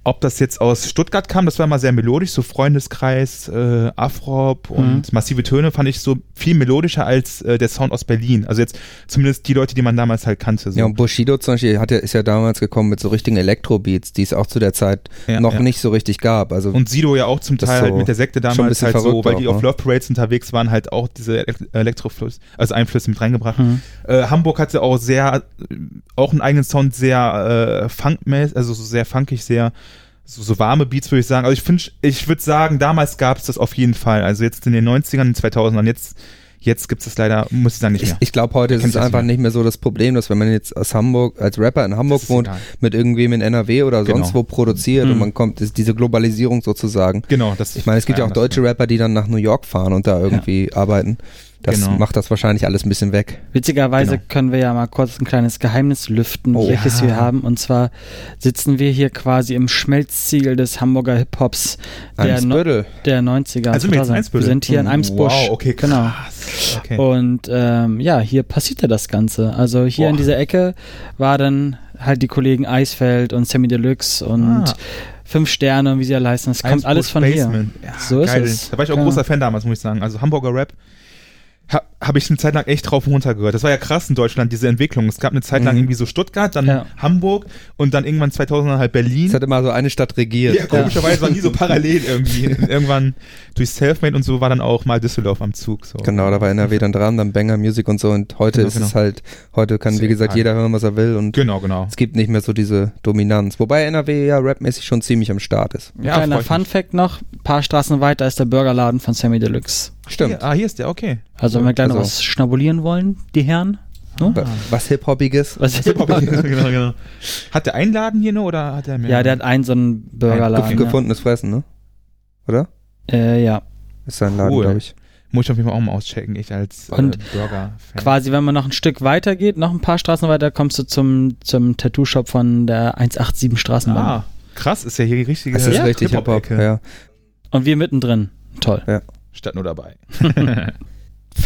ob das jetzt aus Stuttgart kam, das war immer sehr melodisch, so Freundeskreis, äh, Afrop und massive Töne fand ich so viel melodischer als äh, der Sound aus Berlin. Also jetzt zumindest die Leute, die man damals halt kannte. So. Ja, und Bushido zum Beispiel hat ist ja damals gekommen mit so richtigen Elektrobeats, die es auch zu der Zeit Ja, noch ja. nicht so richtig gab. Also Und Sido ja auch zum Teil so halt mit der Sekte damals halt so, weil die auch, auf ne? Love Parades unterwegs waren, halt auch diese Elek- Elektrofluss, also Einflüsse mit reingebracht. Mhm. Äh, Hamburg hatte auch sehr, äh, auch einen eigenen Sound, sehr äh, funkmäßig, also so sehr funkig, sehr so, so warme Beats, würde ich sagen. Also ich finde, ich würde sagen, damals gab es das auf jeden Fall. Also jetzt in den 90ern, in den 2000ern, jetzt, jetzt gibt es das leider, muss ich sagen, nicht ich, mehr. ich glaube, heute ist es einfach nicht mehr so das Problem, dass wenn man jetzt aus Hamburg, als Rapper in Hamburg wohnt, egal. mit irgendwem in NRW oder Genau. sonst wo produziert und Mhm. man kommt, ist diese Globalisierung sozusagen. Genau, das Ich meine, es gibt ja auch deutsche Rapper, die dann nach New York fahren und da irgendwie arbeiten. Das Genau. macht das wahrscheinlich alles ein bisschen weg. Witzigerweise Genau. können wir ja mal kurz ein kleines Geheimnis lüften, Oh. welches Ja. wir haben. Und zwar sitzen wir hier quasi im Schmelzziegel des Hamburger Hip-Hops der, no der 90er. Also wir jetzt in 2000er. Eimsbüttel? wir sind hier in Eimsbusch. Wow, okay, krass. Genau. Okay. Und ähm, ja, hier passierte das Ganze. Also hier Boah. in dieser Ecke waren halt die Kollegen Eisfeld und Sammy Deluxe und Ah. Fünf Sterne und wie sie alle heißen. Das kommt Eimsbusch alles von hier. Basement. Ja, So ist geil. es. Da war ich auch Genau. großer Fan damals, muss ich sagen. Also Hamburger Rap. how, habe ich eine Zeit lang echt drauf und runter gehört. Das war ja krass in Deutschland, diese Entwicklung. Es gab eine Zeit lang Mhm. irgendwie so Stuttgart, dann Ja. Hamburg und dann irgendwann 2000 halt Berlin. Es hat immer so eine Stadt regiert. Ja, komischerweise waren die so parallel irgendwie. Irgendwann durch Selfmade und so war dann auch mal Düsseldorf am Zug. So. Genau, da war NRW dann dran, dann Banger Music und so und heute Genau, ist es genau. halt, heute kann Ist wie gesagt jeder hören, was er will und Genau, genau. es gibt nicht mehr so diese Dominanz. Wobei NRW ja rapmäßig schon ziemlich am Start ist. Ein Ja, kleiner Fun Fact noch, ein paar Straßen weiter ist der Burgerladen von Sammy Deluxe. Stimmt. Hier, ah, hier ist der, okay. Also wenn wir gleich noch Also- was schnabulieren wollen, die Herren. Ne? Wa- Was Hip-Hoppiges. Was genau, genau. Hat der einen Laden hier nur oder hat der mehr? ja, der hat einen so einen Burgerladen. Gef gefundenes Fressen, ne? Oder? Ja. Äh, ja. Ist sein Laden, Cool. glaube ich. Muss ich auf jeden Fall auch mal auschecken, ich als äh, Und Burger-Fan. Quasi, wenn man noch ein Stück weiter geht, noch ein paar Straßen weiter, kommst du zum, zum Tattoo-Shop von der 187 Straßenbahn. Ah, krass, ist ja hier die richtige Das ist Ja. richtig Hip-Hop, ja. Und wir mittendrin. Toll. Statt nur dabei.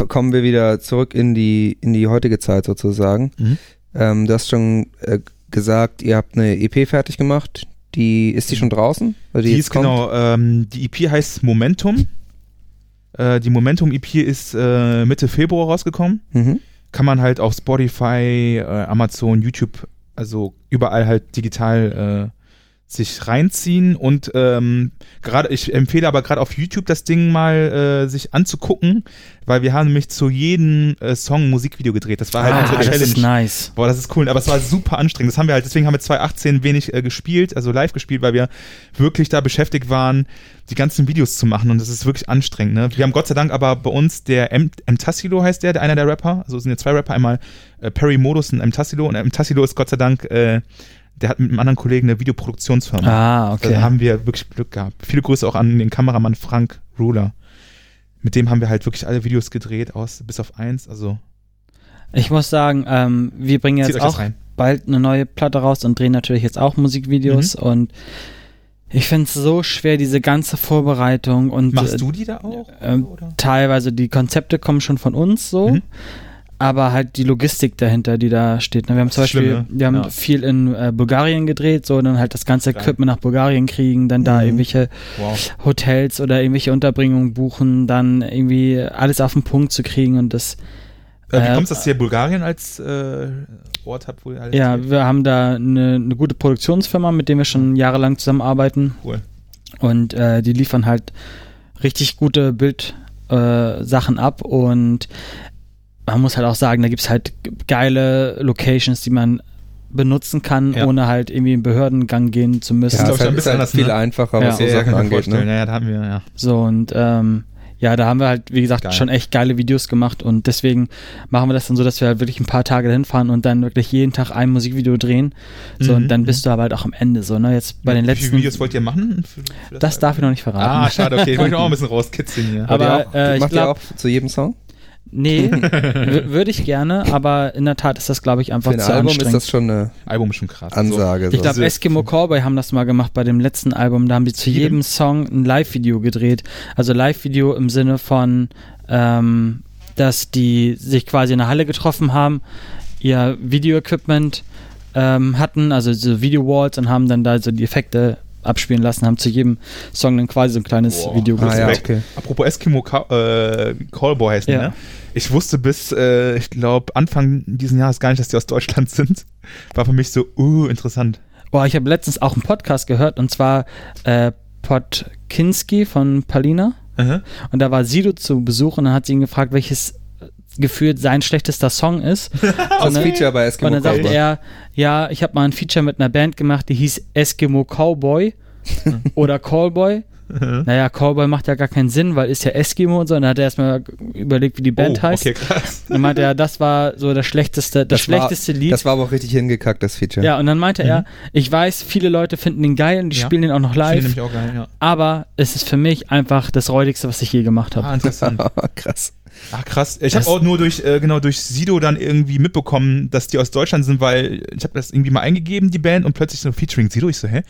Kommen wir wieder zurück in die, in die heutige Zeit sozusagen. Mhm. Ähm, du hast schon äh, gesagt, ihr habt eine EP fertig gemacht. Die, ist die schon draußen? Oder Die, jetzt ist genau, ähm, die EP heißt Momentum. Äh, die Momentum EP ist äh, Mitte Februar rausgekommen. Mhm. Kann man halt auf Spotify, äh, Amazon, YouTube, also überall halt digital äh, sich reinziehen und ähm, gerade ich empfehle aber gerade auf YouTube das Ding mal äh, sich anzugucken, weil wir haben nämlich zu jedem äh, Song Musikvideo gedreht. Das war halt ah, unsere das Challenge. ist nice. Boah, das ist cool, aber es war super anstrengend. Das haben wir halt, deswegen haben wir 2018 wenig äh, gespielt, also live gespielt, weil wir wirklich da beschäftigt waren, die ganzen Videos zu machen und das ist wirklich anstrengend. Ne? Wir haben Gott sei Dank aber bei uns der M, M Tassilo heißt der, der einer der Rapper, also es sind ja zwei Rapper, einmal äh, Perry Modus und M Tassilo und M Tassilo ist Gott sei Dank, äh, der hat mit einem anderen Kollegen eine Videoproduktionsfirma. Ah, okay. Da haben wir wirklich Glück gehabt. Viele Grüße auch an den Kameramann Frank Ruler. Mit dem haben wir halt wirklich alle Videos gedreht, aus bis auf eins. Also Ich muss sagen, ähm, wir bringen jetzt auch bald eine neue Platte raus und drehen natürlich jetzt auch Musikvideos Mhm. und ich finde es so schwer, diese ganze Vorbereitung und äh, Machst du die da auch? oder? teilweise die Konzepte kommen schon von uns so, Mhm. Aber halt die Logistik dahinter, die da steht. ne? Wir haben zum Beispiel, schlimm, ne? wir haben Ja. viel in äh, Bulgarien gedreht, so dann halt das ganze. Equipment nach Bulgarien kriegen, dann da Mhm. irgendwelche Wow. Hotels oder irgendwelche Unterbringungen buchen, dann irgendwie alles auf den Punkt zu kriegen und das Äh, wie Äh, kommt es, dass ihr Bulgarien als äh, Ort habt, wo ihr alles Ja, dreht? wir haben da eine, eine gute Produktionsfirma, mit der wir schon jahrelang zusammenarbeiten. Cool. Und äh, die liefern halt richtig gute Bildsachen äh, Sachen ab. Und man muss halt auch sagen, da gibt es halt geile Locations, die man benutzen kann, Ja. ohne halt irgendwie in Behördengang gehen zu müssen. Ja, glaub ist ich, halt, ein ist bisschen anders, viel ne? einfacher, Ja. was so ja, Sachen angeht. Ne? Ja, ja, da haben wir, ja. So und ähm, ja, da haben wir halt, wie gesagt, Geil. schon echt geile Videos gemacht und deswegen machen wir das dann so, dass wir halt wirklich ein paar Tage dahin fahren und dann wirklich jeden Tag ein Musikvideo drehen. So Mhm. und dann bist du aber halt auch am Ende so, ne? Jetzt bei den Wie letzten. viele Videos wollt ihr machen? Für das darf ich noch nicht verraten. Ah, schade, okay. Wollte ich auch ein bisschen rauskitzeln hier. Aber, ihr auch, äh, ich macht glaub- ihr auch zu jedem Song? Nee, würde ich gerne, aber in der Tat ist das, glaube ich, einfach Für ein zu Album ist anstrengend. das schon eine Album ist schon krass. Ansage. ich so. glaube, diese- Eskimo Cowboy haben das mal gemacht bei dem letzten Album. Da haben die zu Jedem? jedem Song ein Live-Video gedreht. Also Live-Video im Sinne von, ähm, dass die sich quasi in der Halle getroffen haben, ihr Video-Equipment ähm, hatten, also so Video-Walls und haben dann da so die Effekte abspielen lassen, haben zu jedem Song dann quasi so ein kleines Boah. Video Ah, ja, okay. Apropos Eskimo Cow- äh, Callboy heißt die, Ja. ne? Ich wusste bis, äh, ich glaube, Anfang diesen Jahres gar nicht, dass die aus Deutschland sind. War für mich so, uh, interessant. Boah, ich habe letztens auch einen Podcast gehört und zwar äh, Podkinski von Palina. Aha. Und da war Sido zu Besuch und dann hat sie ihn gefragt, welches gefühlt sein schlechtester Song ist. Dann- Feature bei Eskimo Und dann Cowboy. er, ja, ich habe mal ein Feature mit einer Band gemacht, die hieß Eskimo Cowboy oder Callboy. Naja, Cowboy macht ja gar keinen Sinn, weil ist ja Eskimo und so. Und dann hat er erstmal überlegt, wie die Band oh, heißt. Okay, krass. Und dann meinte er, das war so das schlechteste, das, Das war- schlechteste Lied. Das war aber auch richtig hingekackt, das Feature. ja, und dann meinte er, ich weiß, viele Leute finden den geil und die Mhm. Ja. spielen den auch noch Finde ich live, nämlich auch geil, ja. aber es ist für mich einfach das räudigste, was ich je gemacht habe. Ah, interessant. Krass. Ach krass. Ich habe auch nur durch äh, genau durch Sido dann irgendwie mitbekommen, dass die aus Deutschland sind, weil ich habe das irgendwie mal eingegeben die Band und plötzlich so Featuring Sido. Ich so hä,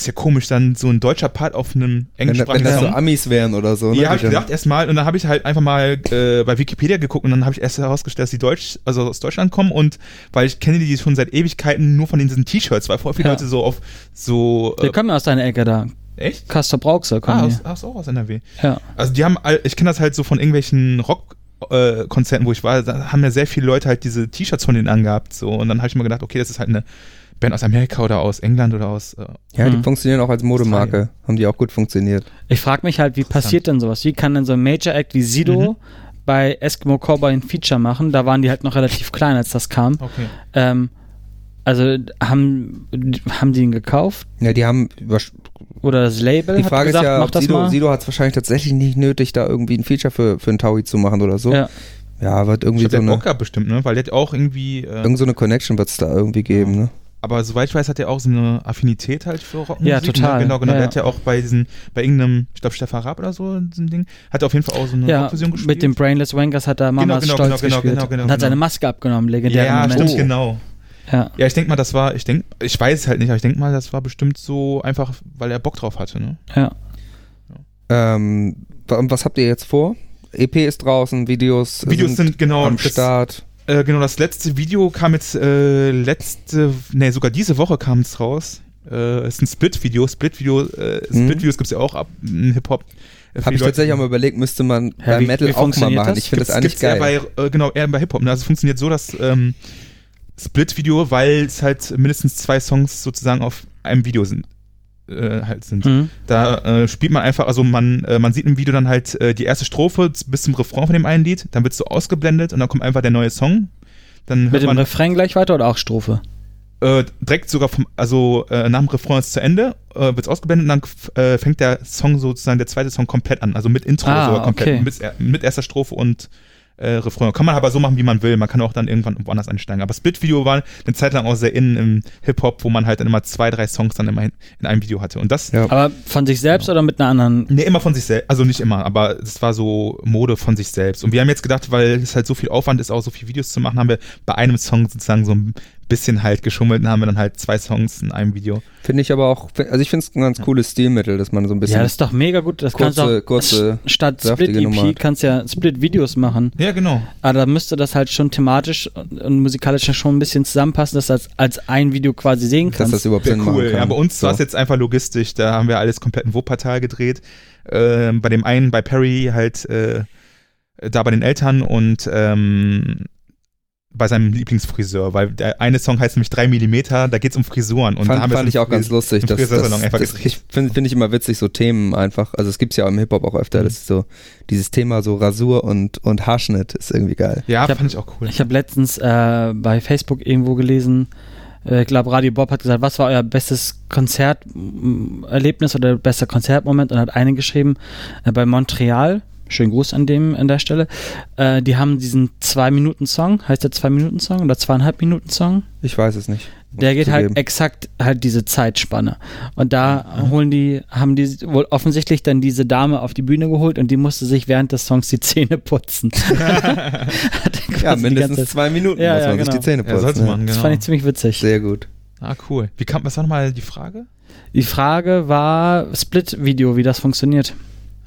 ist ja komisch dann so ein deutscher Part auf einem Wenn, wenn englischsprachigen das so. Amis wären oder so. Ne? Ja, habe die ich gedacht erstmal und dann habe ich halt einfach mal äh, bei Wikipedia geguckt und dann habe ich erst herausgestellt, dass die Deutsch, also aus Deutschland kommen und weil ich kenne die schon seit Ewigkeiten nur von diesen T-Shirts, weil voll viele Ja. Leute so auf so Wir äh, kommen ja aus deiner Ecke da. echt? Castor Brauxel kommen Ah, die. aus, aus, auch aus NRW. Ja. Also die haben, ich kenne das halt so von irgendwelchen Rock äh, Konzerten, wo ich war, da haben ja sehr viele Leute halt diese T-Shirts von denen angehabt. So. Und dann habe ich mir gedacht, okay, das ist halt eine Band aus Amerika oder aus England oder aus. Äh, Ja, die Mhm. funktionieren auch als Modemarke. Haben die auch gut funktioniert. Ich frage mich halt, wie passiert denn sowas? Wie kann denn so ein Major Act wie Sido Mhm. bei Eskimo Cowboy ein Feature machen? Da waren die halt noch relativ klein, als das kam. okay. Ähm, also haben, haben die ihn gekauft? Ja, die haben Oder das Label Die hat Frage gesagt, ist ja, mach Sido, mal? Sido hat es wahrscheinlich tatsächlich nicht nötig, da irgendwie ein Feature für, für einen Taui zu machen oder so. Ja. Ja, wird Ich irgendwie glaub, so der eine, Bock bestimmt, ne? Weil der hat auch irgendwie. Äh, irgend so eine Connection wird es da irgendwie geben, ne? Aber soweit ich weiß, hat er auch so eine Affinität halt für Rockmusik. Ja, total. Ne? Genau, genau. Ja, der ja. hat ja auch bei diesen, bei irgendeinem, ich glaube Stefan Raab oder so, so ein Ding, hat er auf jeden Fall auch so eine Ja, Rockversion gespielt. mit dem Brainless Wankers hat er Mamas genau, Stolz genau, gespielt genau, genau, und hat genau. seine Maske abgenommen, legendärer Ja, Moment. stimmt, genau. Ja. Ja, ich denke mal, das war, ich denke, ich weiß es halt nicht, aber ich denke mal, das war bestimmt so einfach, weil er Bock drauf hatte, ne? ja. Ähm, wa- was habt ihr jetzt vor? EP ist draußen, Videos, Videos sind, genau am das, Start. Äh, genau, das letzte Video kam jetzt äh, letzte, nee, sogar diese Woche kam es raus. Äh, es ist ein Split-Video. Split-Video, äh, Mhm. Split-Videos gibt es ja auch ab im Hip-Hop. Äh, Habe ich Leute- tatsächlich auch mal überlegt, müsste man Hä, bei wie- Metal wie auch mal machen. das? Ich finde das eigentlich gibt's eher geil. Bei, äh, genau, eher bei Hip-Hop. Ne? Also es funktioniert so, dass ähm, Split-Video, weil es halt mindestens zwei Songs sozusagen auf einem Video sind. Äh, halt sind. Mhm. Da äh, spielt man einfach, also man, äh, man sieht im Video dann halt äh, die erste Strophe bis zum Refrain von dem einen Lied, dann wird so ausgeblendet und dann kommt einfach der neue Song. Dann Mit dem Refrain gleich weiter oder auch Strophe? äh, direkt sogar vom, also äh, nach dem Refrain ist zu Ende, äh, wird es ausgeblendet und dann fängt der Song sozusagen, der zweite Song komplett an, also mit Intro Ah, sogar komplett, okay. mit, mit erster Strophe und äh, Refrain. Kann man aber so machen, wie man will. Man kann auch dann irgendwann woanders einsteigen. Aber Split-Video war eine Zeit lang auch sehr in im Hip-Hop, wo man halt dann immer zwei, drei Songs dann immer in, in einem Video hatte. Und das, Ja. Aber von sich selbst oder mit einer anderen? Nee, immer von sich selbst. Also nicht immer, aber es war so Mode von sich selbst. Und wir haben jetzt gedacht, weil es halt so viel Aufwand ist, auch so viele Videos zu machen, haben wir bei einem Song sozusagen so ein bisschen halt geschummelt und haben wir dann halt zwei Songs in einem Video. Finde ich aber auch, also ich finde es ein ganz cooles Stilmittel, dass man so ein bisschen Ja, das ist doch mega gut. Das kannst kurze, du auch kurze, statt Split. EP kannst ja Split Videos machen. Ja, genau. Aber da müsste das halt schon thematisch und musikalisch schon ein bisschen zusammenpassen, dass du das als ein Video quasi sehen dass kannst. das überhaupt Sehr Sinn cool. machen kann. Ja, bei uns so. war es jetzt einfach logistisch. Da haben wir alles komplett in Wuppertal gedreht. Ähm, bei dem einen, bei Perry, halt äh, da bei den Eltern und ähm, bei seinem Lieblingsfriseur, weil der eine Song heißt nämlich 3 Millimeter, da geht es um Frisuren. Und da fand, haben wir fand ich auch ganz lustig. im dass- Friseursalon das, gedreht. ich finde find ich immer witzig, so Themen einfach. Also es gibt ja im Hip-Hop auch öfter, Mhm. das ist so, dieses Thema so Rasur und, und Haarschnitt ist irgendwie geil. Ja, Ich hab- fand ich auch cool. Ich habe letztens äh, bei Facebook irgendwo gelesen, äh, ich glaube, Radio Bob hat gesagt, was war euer bestes Konzerterlebnis oder bester Konzertmoment und hat einen geschrieben äh, bei Montreal. Schönen Gruß an dem an der Stelle. Äh, die haben diesen zwei Minuten Song, heißt der zwei Minuten Song oder zweieinhalb Minuten Song? Ich weiß es nicht. Der geht halt exakt halt diese Zeitspanne. Und da holen die, haben die wohl offensichtlich dann diese Dame auf die Bühne geholt und die musste sich während des Songs die Zähne putzen. Ja, mindestens zwei Minuten Ja, muss ja, man sich genau. die Zähne Ja, putzen. ne? man, Das genau. fand ich ziemlich witzig. Sehr gut. Ah, cool. Wie kam, was war nochmal die Frage? Die Frage war Split-Video, wie das funktioniert.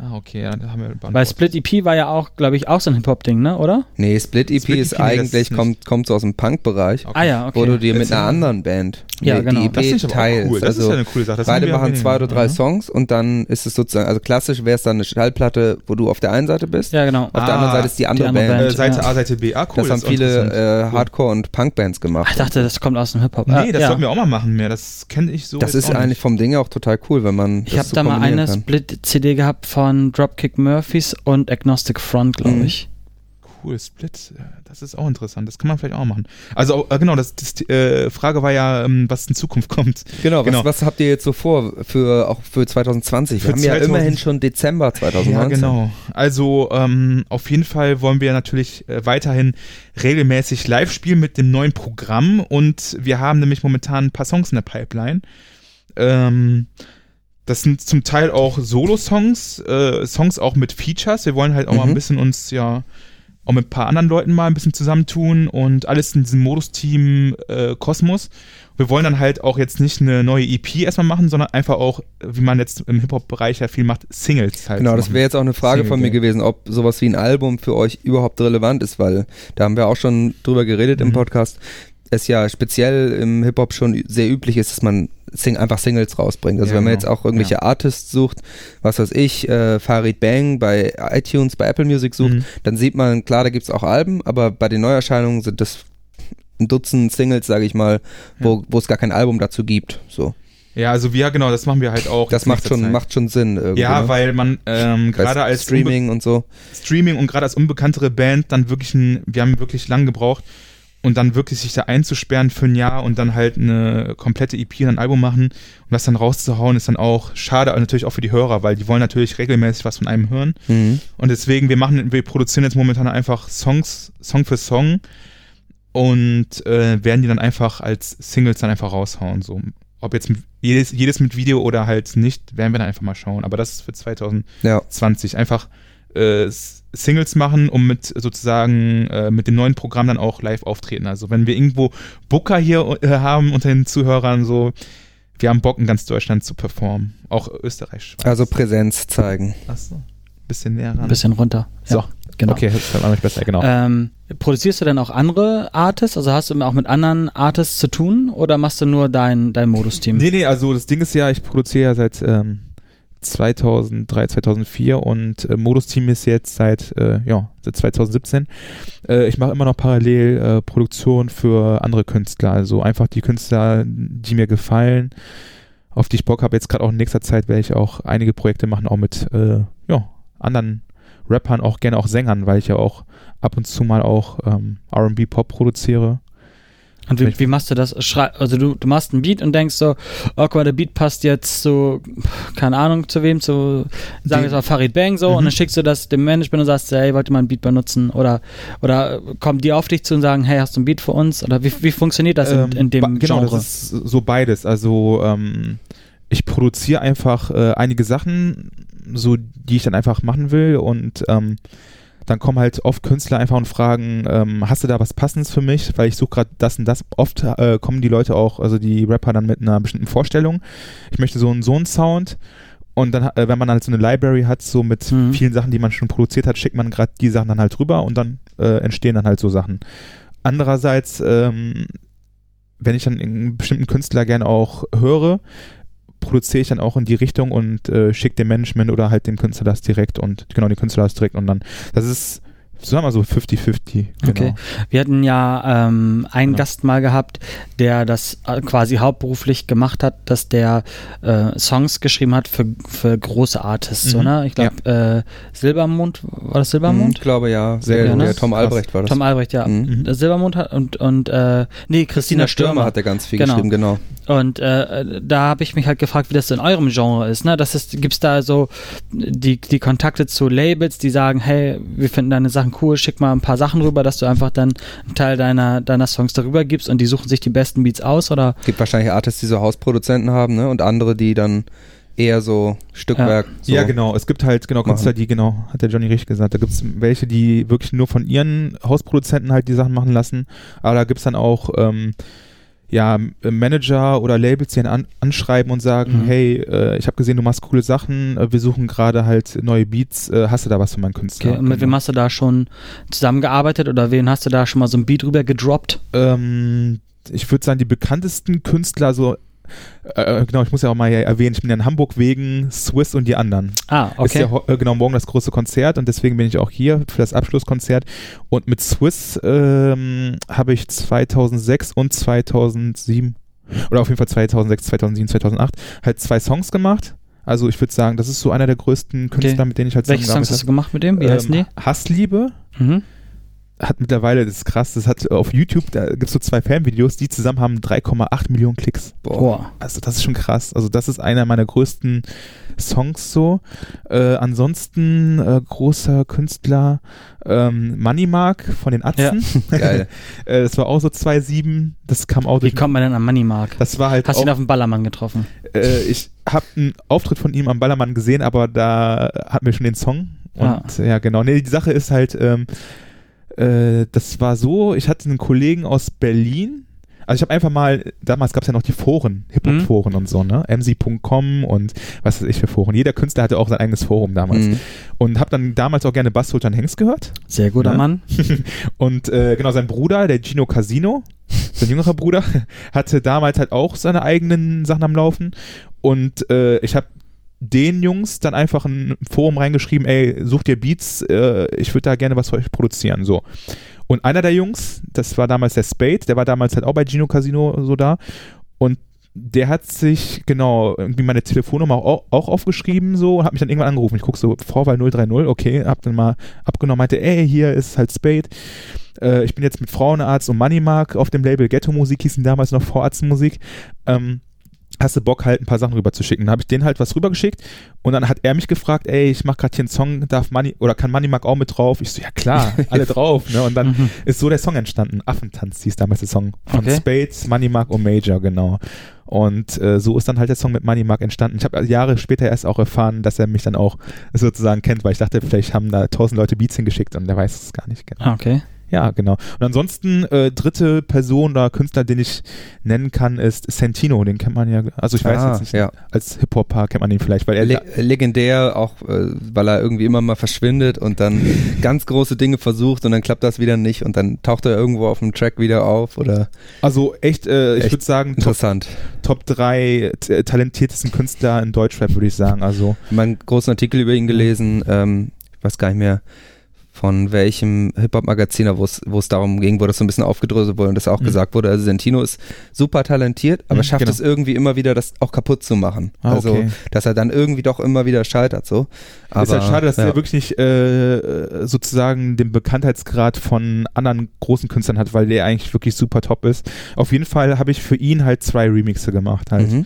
Ah, okay, ja, da haben wir Weil. Split EP war ja auch, glaube ich, auch so ein Hip-Hop-Ding, ne, oder? Nee, Split EP Split ist EP, das eigentlich, ist kommt, kommt so aus dem Punk-Bereich, Okay. Ah ja, okay. wo du dir mit einer anderen Band Ja, die- genau. die Das EP teilst. cool. Das ist also ja eine coole Sache. Das beide haben machen zwei oder drei Ja. Songs und dann ist es sozusagen, also klassisch wäre es dann eine Schallplatte, wo du auf der einen Seite bist, ja, genau. auf der Ah, anderen Seite ist die andere andere Band. Band. Äh, Seite Ja. A, Seite B. Ah, cool. das haben ist auch viele äh. Hardcore- und Punkbands gemacht. ich dachte, das kommt aus dem Hip-Hop. Nee, Ah, das sollten wir auch mal machen mehr. Das kenne ich so. das ist eigentlich vom Ding her auch total cool, wenn man Ich das habe da mal eine. Split-CD gehabt von Dropkick Murphys und Agnostic Front, glaube Mhm. ich. Cool, Split. äh, Das ist auch interessant. Das kann man vielleicht auch machen. Also, äh, genau, das, das äh, Frage war ja, ähm, was in Zukunft kommt. Genau, Genau. Was, was habt ihr jetzt so vor für auch für 2020? Wir Für haben ja 2000 immerhin schon Dezember 2019. Ja, genau. Also, ähm, auf jeden Fall wollen wir natürlich äh, weiterhin regelmäßig live spielen mit dem neuen Programm und wir haben nämlich momentan ein paar Songs in der Pipeline. Ähm, das sind zum Teil auch Solo-Songs, äh, Songs auch mit Features. Wir wollen halt auch mal ein Mhm. bisschen uns ja auch mit ein paar anderen Leuten mal ein bisschen zusammentun und alles in diesem Modus-Team äh, Kosmos. Wir wollen dann halt auch jetzt nicht eine neue EP erstmal machen, sondern einfach auch, wie man jetzt im Hip-Hop-Bereich ja viel macht, Singles halt. Genau, das wäre jetzt auch eine Frage Single von mir Game. gewesen, ob sowas wie ein Album für euch überhaupt relevant ist, weil da haben wir auch schon drüber geredet im Mhm. Podcast. Es ja speziell im Hip-Hop schon sehr üblich ist, dass man sing einfach Singles rausbringt. Also Ja, wenn man genau. jetzt auch irgendwelche Ja. Artists sucht, was weiß ich, äh, Farid Bang bei iTunes, bei Apple Music sucht, Mhm. dann sieht man, klar, da gibt es auch Alben, aber bei den Neuerscheinungen sind das ein Dutzend Singles, sage ich mal, wo wo es gar kein Album dazu gibt. So. Ja, also wir, genau, das machen wir halt auch. Das macht schon, Zeit. macht schon Sinn irgendwie. Ja, ne? weil man ähm, gerade als Streaming und so. Streaming und gerade als unbekanntere Band dann wirklich ein, wir haben wirklich lang gebraucht und dann wirklich sich da einzusperren für ein Jahr und dann halt eine komplette EP und ein Album machen und das dann rauszuhauen ist dann auch schade, aber natürlich auch für die Hörer, weil die wollen natürlich regelmäßig was von einem hören Mhm. und deswegen wir machen, wir produzieren jetzt momentan einfach Songs, Song für Song und äh, werden die dann einfach als Singles dann einfach raushauen. So, ob jetzt mit, jedes, jedes mit Video oder halt nicht, werden wir dann einfach mal schauen. Aber das ist für 2020 Ja. einfach äh, Singles machen, um mit sozusagen äh, mit dem neuen Programm dann auch live auftreten. Also wenn wir irgendwo Booker hier äh, haben unter den Zuhörern so, wir haben Bock in ganz Deutschland zu performen, auch Österreich. Schweiz. Also Präsenz zeigen. Achso, bisschen näher ran. Ein bisschen runter. So, ja, genau. Okay, das war nicht besser, genau. Ähm, produzierst du denn auch andere Artists? Also hast du auch mit anderen Artists zu tun oder machst du nur dein, dein Modus-Team? Nee, nee, also das Ding ist ja, ich produziere ja seit ähm, 2003, 2004 und äh, Modus Team ist jetzt seit, äh, ja, seit 2017. Äh, ich mache immer noch parallel äh, Produktion für andere Künstler, also einfach die Künstler, die mir gefallen, auf die ich Bock habe. Jetzt gerade auch in nächster Zeit werde ich auch einige Projekte machen, auch mit äh, ja, anderen Rappern, auch gerne auch Sängern, weil ich ja auch ab und zu mal auch ähm, R&B Pop produziere. Und wie, wie machst du das? Schrei also du, du machst einen Beat und denkst so, oh guck mal, der Beat passt jetzt so, keine Ahnung zu wem, zu, sagen wir mal Farid Bang so, Mhm. und dann schickst du das dem Management und sagst, hey, wollt ihr mal einen Beat benutzen? Oder, oder kommen die auf dich zu und sagen, hey, hast du einen Beat für uns? Oder wie, wie funktioniert das in, Ähm, in dem ba- genau, Genre? das ist so beides. Also ähm, ich produziere einfach äh, einige Sachen, so die ich dann einfach machen will und ähm, dann kommen halt oft Künstler einfach und fragen, ähm, hast du da was Passendes für mich? Weil ich suche gerade das und das. Oft äh, kommen die Leute auch, also die Rapper dann mit einer bestimmten Vorstellung. Ich möchte so einen so einen Sound. Und dann, äh, wenn man halt so eine Library hat, so mit Mhm. vielen Sachen, die man schon produziert hat, schickt man gerade die Sachen dann halt rüber und dann äh, entstehen dann halt so Sachen. Andererseits, ähm, wenn ich dann einen bestimmten Künstler gerne auch höre, produziere ich dann auch in die Richtung und äh, schicke dem Management oder halt dem Künstler das direkt und genau, dem Künstler das direkt und dann, das ist, sagen wir mal so 50-50. Genau. Okay. Wir hatten ja ähm, einen Genau. Gast mal gehabt, der das äh, quasi hauptberuflich gemacht hat, dass der äh, Songs geschrieben hat für, für große Artists, so, Mhm. ne? Ich glaube, äh, Silbermond, war das Mhm, Silbermond? Ich glaube ja. Sehr ja, ja, Tom. Albrecht war das. Tom Albrecht, ja. Mhm. Silbermond hat und, und äh, nee, Christina, Christina Stürmer Stürmer. hat er ganz viel Genau. geschrieben, genau. Und äh, da habe ich mich halt gefragt, wie das in eurem Genre ist. Ne? Das ist, gibt's da so die, die Kontakte zu Labels, die sagen, hey, wir finden deine Sachen cool, schick mal ein paar Sachen rüber, dass du einfach dann einen Teil deiner, deiner Songs darüber gibst und die suchen sich die besten Beats aus oder Gibt wahrscheinlich Artists, die so Hausproduzenten haben, ne? Und andere, die dann eher so Stückwerk. So. Ja, genau. Es gibt halt genau Künstler, die genau, hat der Johnny richtig gesagt. Da gibt es welche, die wirklich nur von ihren Hausproduzenten halt die Sachen machen lassen. Aber da gibt es dann auch ähm, ja, Manager oder Labels, einen an, anschreiben und sagen, Mhm. hey, äh, ich habe gesehen, du machst coole Sachen, äh, wir suchen gerade halt neue Beats, äh, hast du da was für meinen Künstler? okay, und mit wem Genau. hast du da schon zusammengearbeitet oder wen hast du da schon mal so ein Beat rüber gedroppt? Ähm, ich würde sagen, die bekanntesten Künstler, so äh, genau, ich muss ja auch mal erwähnen, ich bin ja in Hamburg wegen Swiss und die anderen. Ah, Ist okay. ja ho- äh, genau morgen das große Konzert und deswegen bin ich auch hier für das Abschlusskonzert. Und mit Swiss ähm, habe ich 2006 und 2007 oder auf jeden Fall 2006, 2007, 2008 halt zwei Songs gemacht. Also ich würde sagen, das ist so einer der größten Künstler, Okay. mit denen ich halt Welche Songs hast du gemacht mit dem? Wie heißen die? Ähm, Hassliebe Mhm. Hat mittlerweile, das ist krass, das hat auf YouTube, da gibt es so zwei Fanvideos, die zusammen haben 3,8 Millionen Klicks. Boah. Also das ist schon krass. Also das ist einer meiner größten Songs so. Äh, ansonsten äh, großer Künstler ähm, Moneymark von den Atzen. Geil. äh, das war auch so 2,7. Das kam auch Wie kommt man denn an Moneymark? Das war halt Hast du ihn auf dem Ballermann getroffen? äh, ich habe einen Auftritt von ihm am Ballermann gesehen, aber da hatten wir schon den Song. Ah. Und ja, genau. Nee, die Sache ist halt, ähm, äh, das war so, ich hatte einen Kollegen aus Berlin, also ich habe einfach mal, damals gab es ja noch die Foren, Hip-Hop-Foren und so, ne? mc.com und was weiß ich für Foren. Jeder Künstler hatte auch sein eigenes Forum damals. Mhm. Und habe dann damals auch gerne Bass Sultan Hengst gehört. Sehr guter Ja. Mann. Und äh, genau, sein Bruder, der Gino Casino, sein jüngerer Bruder, hatte damals halt auch seine eigenen Sachen am Laufen. Und äh, ich habe den Jungs dann einfach ein Forum reingeschrieben, ey, sucht ihr Beats, äh, ich würde da gerne was für euch produzieren, so. Und einer der Jungs, das war damals der Spade, der war damals halt auch bei Gino Casino so da und der hat sich, genau, irgendwie meine Telefonnummer auch, auch aufgeschrieben, so, und hat mich dann irgendwann angerufen. Ich gucke so, Vorwahl 030, okay, hab dann mal abgenommen, meinte, ey, hier ist halt Spade. Äh, ich bin jetzt mit Frauenarzt und Moneymark auf dem Label Ghetto Musik, hießen damals noch Vorarztmusik. Ähm, hast du Bock halt ein paar Sachen rüber zu schicken? Dann habe ich denen halt was rübergeschickt und dann hat er mich gefragt, ey, ich mache gerade hier einen Song, darf Money oder kann Moneymark auch mit drauf? Ich so, ja klar, alle drauf, ne? Und dann Mhm. ist so der Song entstanden. Affentanz hieß damals der Song von Okay. Spades, Moneymark und Major, genau. Und äh, so ist dann halt der Song mit Moneymark entstanden. Ich habe Jahre später erst auch erfahren, dass er mich dann auch sozusagen kennt, weil ich dachte, vielleicht haben da tausend Leute Beats hingeschickt und der weiß es gar nicht genau. Ah, okay. Ja, genau. Und ansonsten äh, dritte Person oder Künstler, den ich nennen kann, ist Santino. Den kennt man ja, also ich weiß Ah, jetzt nicht, ja. als Hip-Hopper kennt man ihn vielleicht, weil er Le legendär, auch äh, weil er irgendwie immer mal verschwindet und dann ganz große Dinge versucht und dann klappt das wieder nicht und dann taucht er irgendwo auf dem Track wieder auf oder also echt, äh, ich würde sagen, Top, interessant. Top 3 t- talentiertesten Künstler in Deutschrap, würde ich sagen. Also Ich habe einen großen Artikel über ihn gelesen, ähm, ich weiß gar nicht mehr von welchem Hip-Hop-Magazin, wo es darum ging, wo das so ein bisschen aufgedröselt wurde und das auch Mhm. gesagt wurde, also Sentino ist super talentiert, aber Mhm, schafft genau. es irgendwie immer wieder, das auch kaputt zu machen. Ah, also, okay. dass er dann irgendwie doch immer wieder scheitert so. Aber, ist halt schade, dass ja. er wirklich nicht äh, sozusagen den Bekanntheitsgrad von anderen großen Künstlern hat, weil der eigentlich wirklich super top ist. Auf jeden Fall habe ich für ihn halt zwei Remixe gemacht halt. Mhm.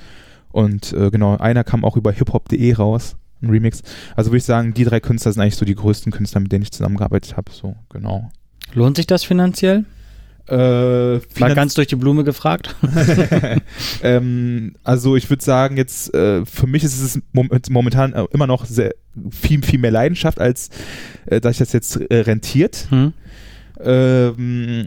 Und äh, genau, einer kam auch über hiphop.de raus, ein Remix. Also würde ich sagen, die drei Künstler sind eigentlich so die größten Künstler, mit denen ich zusammengearbeitet habe. So, genau. Lohnt sich das finanziell? Äh, Mal ganz durch die Blume gefragt. ähm, also ich würde sagen, jetzt äh, für mich ist es mom momentan äh, immer noch sehr, viel, viel mehr Leidenschaft, als äh, dass ich das jetzt äh, rentiert. Hm? Ähm,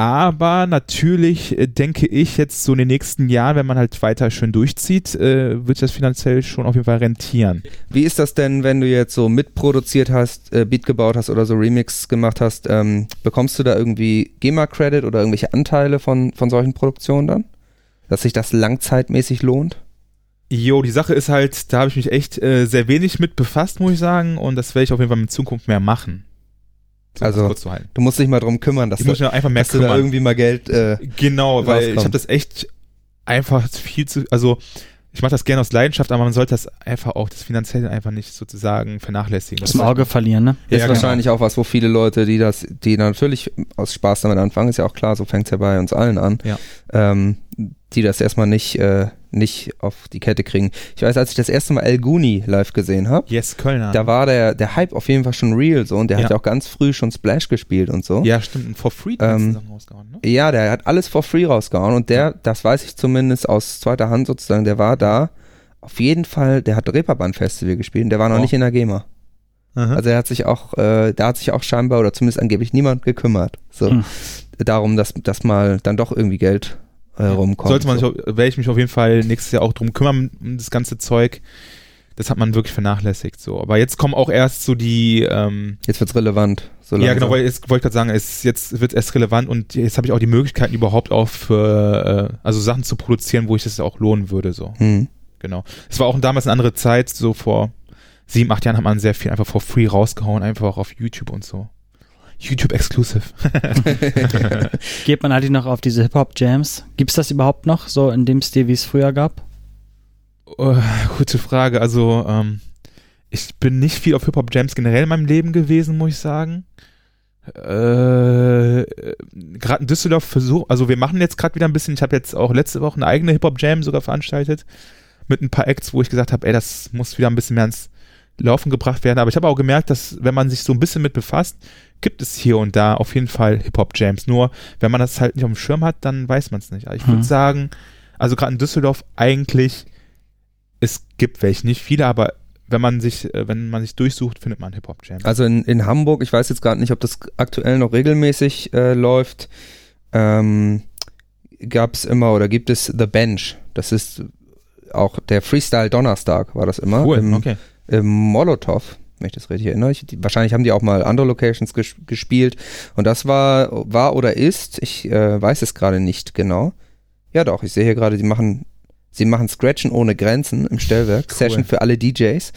aber natürlich äh, denke ich jetzt so in den nächsten Jahren, wenn man halt weiter schön durchzieht, äh, wird das finanziell schon auf jeden Fall rentieren. Wie ist das denn, wenn du jetzt so mitproduziert hast, äh, Beat gebaut hast oder so Remix gemacht hast? Ähm, bekommst du da irgendwie GEMA-Credit oder irgendwelche Anteile von, von solchen Produktionen dann? Dass sich das langzeitmäßig lohnt? Jo, die Sache ist halt, da habe ich mich echt äh, sehr wenig mit befasst, muss ich sagen, und das werde ich auf jeden Fall in Zukunft mehr machen. So, Also, das kurz zu halten. Du musst dich mal drum kümmern, dass, Ich du, einfach mehr dass du da kümmern. irgendwie mal Geld. Äh, Genau, weil ich rauskommt. habe das echt einfach viel zu, also ich mache das gerne aus Leidenschaft, aber man sollte das einfach auch, das Finanzielle einfach nicht sozusagen vernachlässigen. Aus dem Auge verlieren, ne? ist Ja, genau. wahrscheinlich auch was, wo viele Leute, die das, die natürlich aus Spaß damit anfangen, ist ja auch klar, so fängt es ja bei uns allen an, Ja. ähm, die das erstmal nicht, äh, nicht auf die Kette kriegen. Ich weiß, als ich das erste Mal El Guni live gesehen habe, Yes, Kölner. da war der, der Hype auf jeden Fall schon real so und der Ja. hat ja auch ganz früh schon Splash gespielt und so. ja, stimmt, und for free Ähm, rausgehauen, ne? Ja, der hat alles for free rausgehauen und der, das weiß ich zumindest aus zweiter Hand sozusagen, der war da. Auf jeden Fall, der hat Reeperbahn Festival gespielt und der war noch Oh. nicht in der GEMA. Aha. Also er hat sich auch, äh, da hat sich auch scheinbar oder zumindest angeblich niemand gekümmert. So Hm. darum, dass, dass mal dann doch irgendwie Geld äh, rumkommt. Sollte man so. sich, werde ich mich auf jeden Fall nächstes Jahr auch drum kümmern, um das ganze Zeug. Das hat man wirklich vernachlässigt, so. Aber jetzt kommen auch erst so die, ähm, Jetzt wird's relevant. So ja, genau, weil jetzt wollte ich gerade sagen, es, jetzt wird es erst relevant und jetzt habe ich auch die Möglichkeiten überhaupt auch für, äh, also Sachen zu produzieren, wo ich das auch lohnen würde, so. Hm. Genau. Es war auch damals eine andere Zeit, so vor sieben, acht Jahren hat man sehr viel einfach for free rausgehauen, einfach auch auf YouTube und so. YouTube Exclusive. Geht man eigentlich noch auf diese Hip-Hop-Jams? Gibt's das überhaupt noch, so in dem Stil, wie es früher gab? Oh, gute Frage. Also, ähm, ich bin nicht viel auf Hip-Hop-Jams generell in meinem Leben gewesen, muss ich sagen. Äh, gerade in Düsseldorf versuch, also wir machen jetzt gerade wieder ein bisschen, ich habe jetzt auch letzte Woche eine eigene Hip-Hop-Jam sogar veranstaltet mit ein paar Acts, wo ich gesagt habe, ey, das muss wieder ein bisschen mehr ins Laufen gebracht werden. Aber ich habe auch gemerkt, dass wenn man sich so ein bisschen mit befasst, gibt es hier und da auf jeden Fall Hip-Hop-Jams. Nur, wenn man das halt nicht auf dem Schirm hat, dann weiß man es nicht. Aber ich würde Hm. sagen, also gerade in Düsseldorf eigentlich es gibt welche, nicht viele, aber wenn man sich, äh, wenn man sich durchsucht, findet man Hip-Hop-Jam. Also in, in Hamburg, ich weiß jetzt gerade nicht, ob das aktuell noch regelmäßig äh, läuft, ähm, gab es immer oder gibt es The Bench. Das ist auch der Freestyle Donnerstag war das immer. Cool, im, okay. Im Molotow, wenn ich das richtig erinnere. Ich, die, wahrscheinlich haben die auch mal andere Locations ges gespielt. Und das war, war oder ist, ich äh, weiß es gerade nicht genau. Ja doch, ich sehe hier gerade, die machen, sie machen Scratchen ohne Grenzen im Stellwerk. Cool. Session für alle DJs.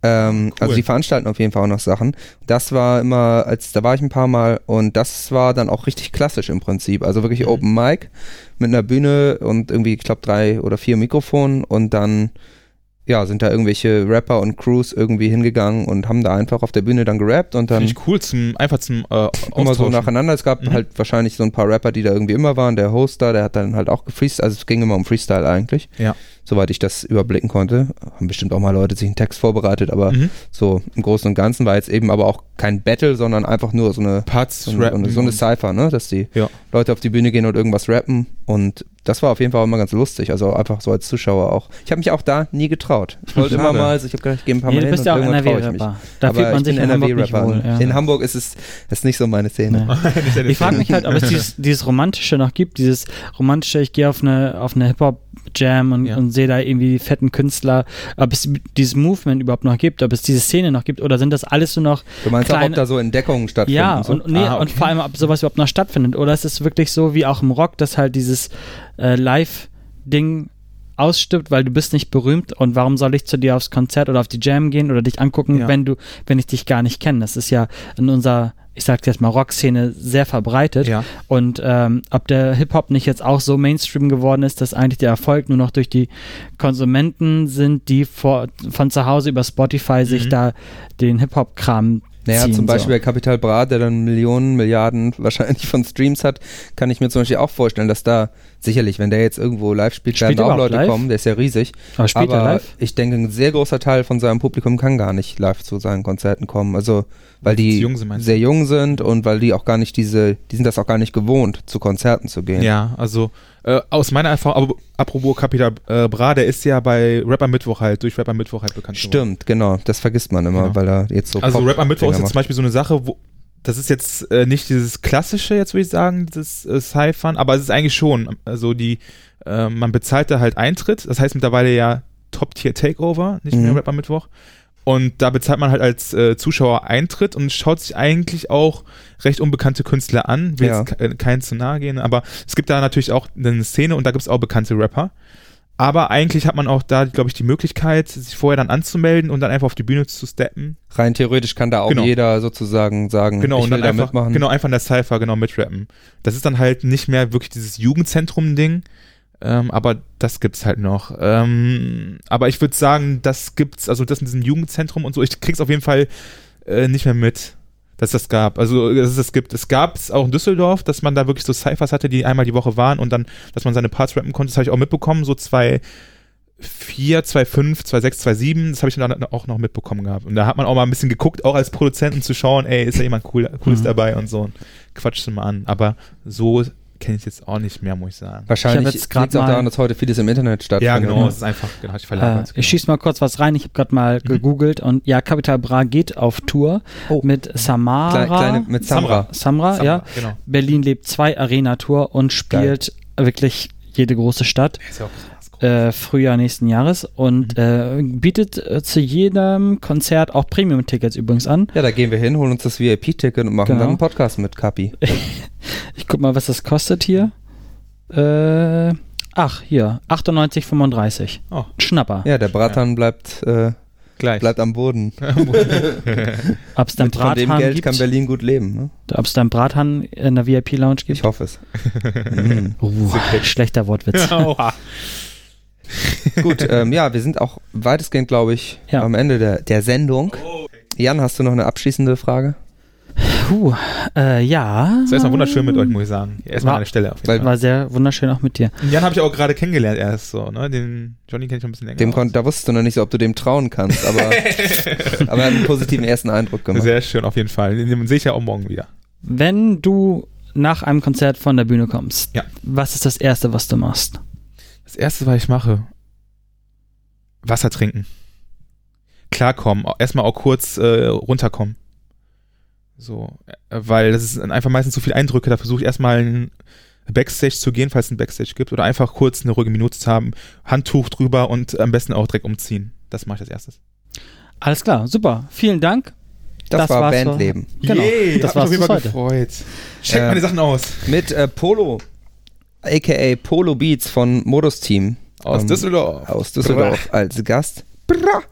Ähm, Cool. Also die veranstalten auf jeden Fall auch noch Sachen. Das war immer, als da war ich ein paar Mal und das war dann auch richtig klassisch im Prinzip. Also wirklich Mhm. Open Mic mit einer Bühne und irgendwie, ich glaube, drei oder vier Mikrofonen und dann ja, sind da irgendwelche Rapper und Crews irgendwie hingegangen und haben da einfach auf der Bühne dann gerappt und dann Finde ich cool, zum, einfach zum äh, immer so nacheinander. Es gab Mhm. halt wahrscheinlich so ein paar Rapper, die da irgendwie immer waren. Der Hoster, der hat dann halt auch gefreestylt. Also es ging immer um Freestyle eigentlich. Ja. Soweit ich das überblicken konnte. Haben bestimmt auch mal Leute sich einen Text vorbereitet, aber Mhm. so im Großen und Ganzen war jetzt eben aber auch kein Battle, sondern einfach nur so eine, Parts so eine, so eine, Cypher, ne? Dass die Ja. Leute auf die Bühne gehen und irgendwas rappen. Und das war auf jeden Fall immer ganz lustig. Also einfach so als Zuschauer auch. Ich habe mich auch da nie getraut. Ich wollte immer mal, also ich habe gedacht, ich gehe ein paar Nee, Mal du hin bist und ja auch. NRW-Rapper. Da aber fühlt man ich sich bin in NRW-Rapper. wohl. Ja. In Hamburg ist es ist nicht so meine Szene. Nee. Ich frage mich halt, ob es dieses, dieses Romantische noch gibt, dieses Romantische, ich gehe auf eine, auf eine Hip-Hop-Jam und, Ja. und sehe da irgendwie die fetten Künstler, ob es dieses Movement überhaupt noch gibt, ob es diese Szene noch gibt oder sind das alles nur noch Du meinst auch, ob Kleine- da so Entdeckungen stattfinden? ja, so? und, nee, Ah, okay. und vor allem, ob sowas überhaupt noch stattfindet. Oder ist es wirklich so wie auch im Rock, dass halt dieses äh, Live-Ding ausstirbt, weil du bist nicht berühmt und warum soll ich zu dir aufs Konzert oder auf die Jam gehen oder dich angucken, Ja. wenn du, wenn ich dich gar nicht kenne. Das ist ja in unserer, ich sag jetzt mal, Rock-Szene sehr verbreitet. Ja. Und ähm, ob der Hip-Hop nicht jetzt auch so Mainstream geworden ist, dass eigentlich der Erfolg nur noch durch die Konsumenten sind, die vor, von zu Hause über Spotify sich Mhm. da den Hip-Hop-Kram Naja, ziehen, zum Beispiel so. bei Capital Bra, der dann Millionen, Milliarden wahrscheinlich von Streams hat, kann ich mir zum Beispiel auch vorstellen, dass da sicherlich, wenn der jetzt irgendwo live spielt, Spielt werden er auch Leute live? kommen, der ist ja riesig. Aber spielt er aber live? ich denke, ein sehr großer Teil von seinem Publikum kann gar nicht live zu seinen Konzerten kommen. Also, weil die jung sind, sehr jung sind und weil die auch gar nicht diese, die sind das auch gar nicht gewohnt, zu Konzerten zu gehen. Ja, also äh, aus meiner Erfahrung, aber apropos Capital äh, Bra, der ist ja bei Rapper Mittwoch halt, durch Rapper Mittwoch halt bekannt geworden. Stimmt, genau. Das vergisst man immer, Genau. weil er jetzt so Also Pop- Rapper Mittwoch ist jetzt zum Beispiel so eine Sache, wo das ist jetzt äh, nicht dieses klassische, jetzt würde ich sagen, dieses äh, Cyphern, aber es ist eigentlich schon. Also die, äh, man bezahlt da halt Eintritt, das heißt mittlerweile ja Top-Tier-Takeover, nicht mehr Mhm. Rapper Mittwoch. Und da bezahlt man halt als äh, Zuschauer Eintritt und schaut sich eigentlich auch recht unbekannte Künstler an. Will Ja. jetzt ke- keinen zu nahe gehen, aber es gibt da natürlich auch eine Szene und da gibt es auch bekannte Rapper. Aber eigentlich hat man auch da, glaube ich, die Möglichkeit, sich vorher dann anzumelden und dann einfach auf die Bühne zu steppen. Rein theoretisch kann da auch Genau. jeder sozusagen sagen, Genau, ich und will dann da einfach, mitmachen. genau, einfach in der Cypher, genau, mitrappen. Das ist dann halt nicht mehr wirklich dieses Jugendzentrum-Ding, ähm, aber das gibt's halt noch. Ähm, aber ich würde sagen, das gibt's, also das in diesem Jugendzentrum und so, ich krieg's auf jeden Fall äh, nicht mehr mit, dass das gab. Also, dass es das gibt. Es gab's auch in Düsseldorf, dass man da wirklich so Cyphers hatte, die einmal die Woche waren und dann, dass man seine Parts rappen konnte. Das habe ich auch mitbekommen, so zwei 4, 2, 5, 2, 6, 2, 7, das habe ich dann auch noch mitbekommen gehabt. Und da hat man auch mal ein bisschen geguckt, auch als Produzenten zu schauen, ey, ist da jemand cool, cooles Mhm. dabei und so. Und quatschst du mal an. Aber so kenne ich jetzt auch nicht mehr, muss ich sagen. Wahrscheinlich liegt es auch mal- daran, dass heute vieles im Internet stattfindet. Ja, genau, ne? es ist einfach, genau, ich Äh, verlagert. ich schieß mal kurz was rein. Ich habe gerade mal Mhm. gegoogelt und ja, Capital Bra geht auf Tour Oh. mit Samara. Kleine, kleine, mit Samra. Samra, Samra, ja. Genau. Berlin lebt 2 Arena Tour und spielt wirklich jede große Stadt. Ist ja auch. Äh, Frühjahr nächsten Jahres und Mhm. äh, bietet äh, zu jedem Konzert auch Premium-Tickets übrigens an. Ja, da gehen wir hin, holen uns das VIP-Ticket und machen Genau. dann einen Podcast mit Kapi. Ich guck mal, was das kostet hier. Äh, ach, hier, 98,35. Oh, Schnapper. Ja, der Bratan bleibt, äh, gleich. bleibt am Boden. Ob es dann Mit von dem Brathahn Geld kann gibt, Berlin gut leben. Ne? ob es dann Brathahn in der VIP-Lounge gibt. Ich hoffe es. Mhm. Uh, schlechter Wortwitz. Oha. Gut, ähm, ja, wir sind auch weitestgehend, glaube ich, Ja. am Ende der, der Sendung. Jan, hast du noch eine abschließende Frage? Puh, äh, ja. Es ist erstmal wunderschön mit euch, muss ich sagen. Erstmal War- an der Stelle auf jeden Fall. War sehr wunderschön auch mit dir. Und Jan habe ich auch gerade kennengelernt erst so, ne? Den Johnny kenne ich schon ein bisschen länger. Dem kon da wusstest du noch nicht so, ob du dem trauen kannst, aber, aber er hat einen positiven ersten Eindruck gemacht. Sehr schön, auf jeden Fall. Den sehe ich ja auch morgen wieder. Wenn du nach einem Konzert von der Bühne kommst, Ja. was ist das Erste, was du machst? Das erste, was ich mache, Wasser trinken. Klarkommen. Erstmal auch kurz äh, runterkommen. So, äh, weil das ist einfach meistens zu viel Eindrücke. Da versuche ich erstmal einen Backstage zu gehen, falls es ein Backstage gibt, oder einfach kurz eine ruhige Minute zu haben, Handtuch drüber und am besten auch direkt umziehen. Das mache ich als erstes. Alles klar, super. Vielen Dank. Das, Das war war's so. Bandleben. Genau, Yay, das war's mich bis auf jeden Fall heute. gefreut. Check Ähm, meine Sachen aus. Mit äh, Polo, aka Polo Beats von Modus Team Aus ähm, Düsseldorf. aus Düsseldorf als Gast. Bra.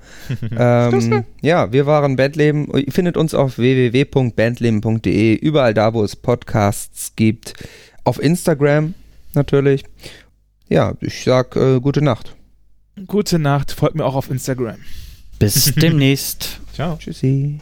ähm, ja, wir waren Bandleben. Ihr findet uns auf www.bandleben.de, überall da, wo es Podcasts gibt. Auf Instagram natürlich. Ja, ich sag äh, gute Nacht. Gute Nacht, folgt mir auch auf Instagram. Bis demnächst. Ciao. Tschüssi.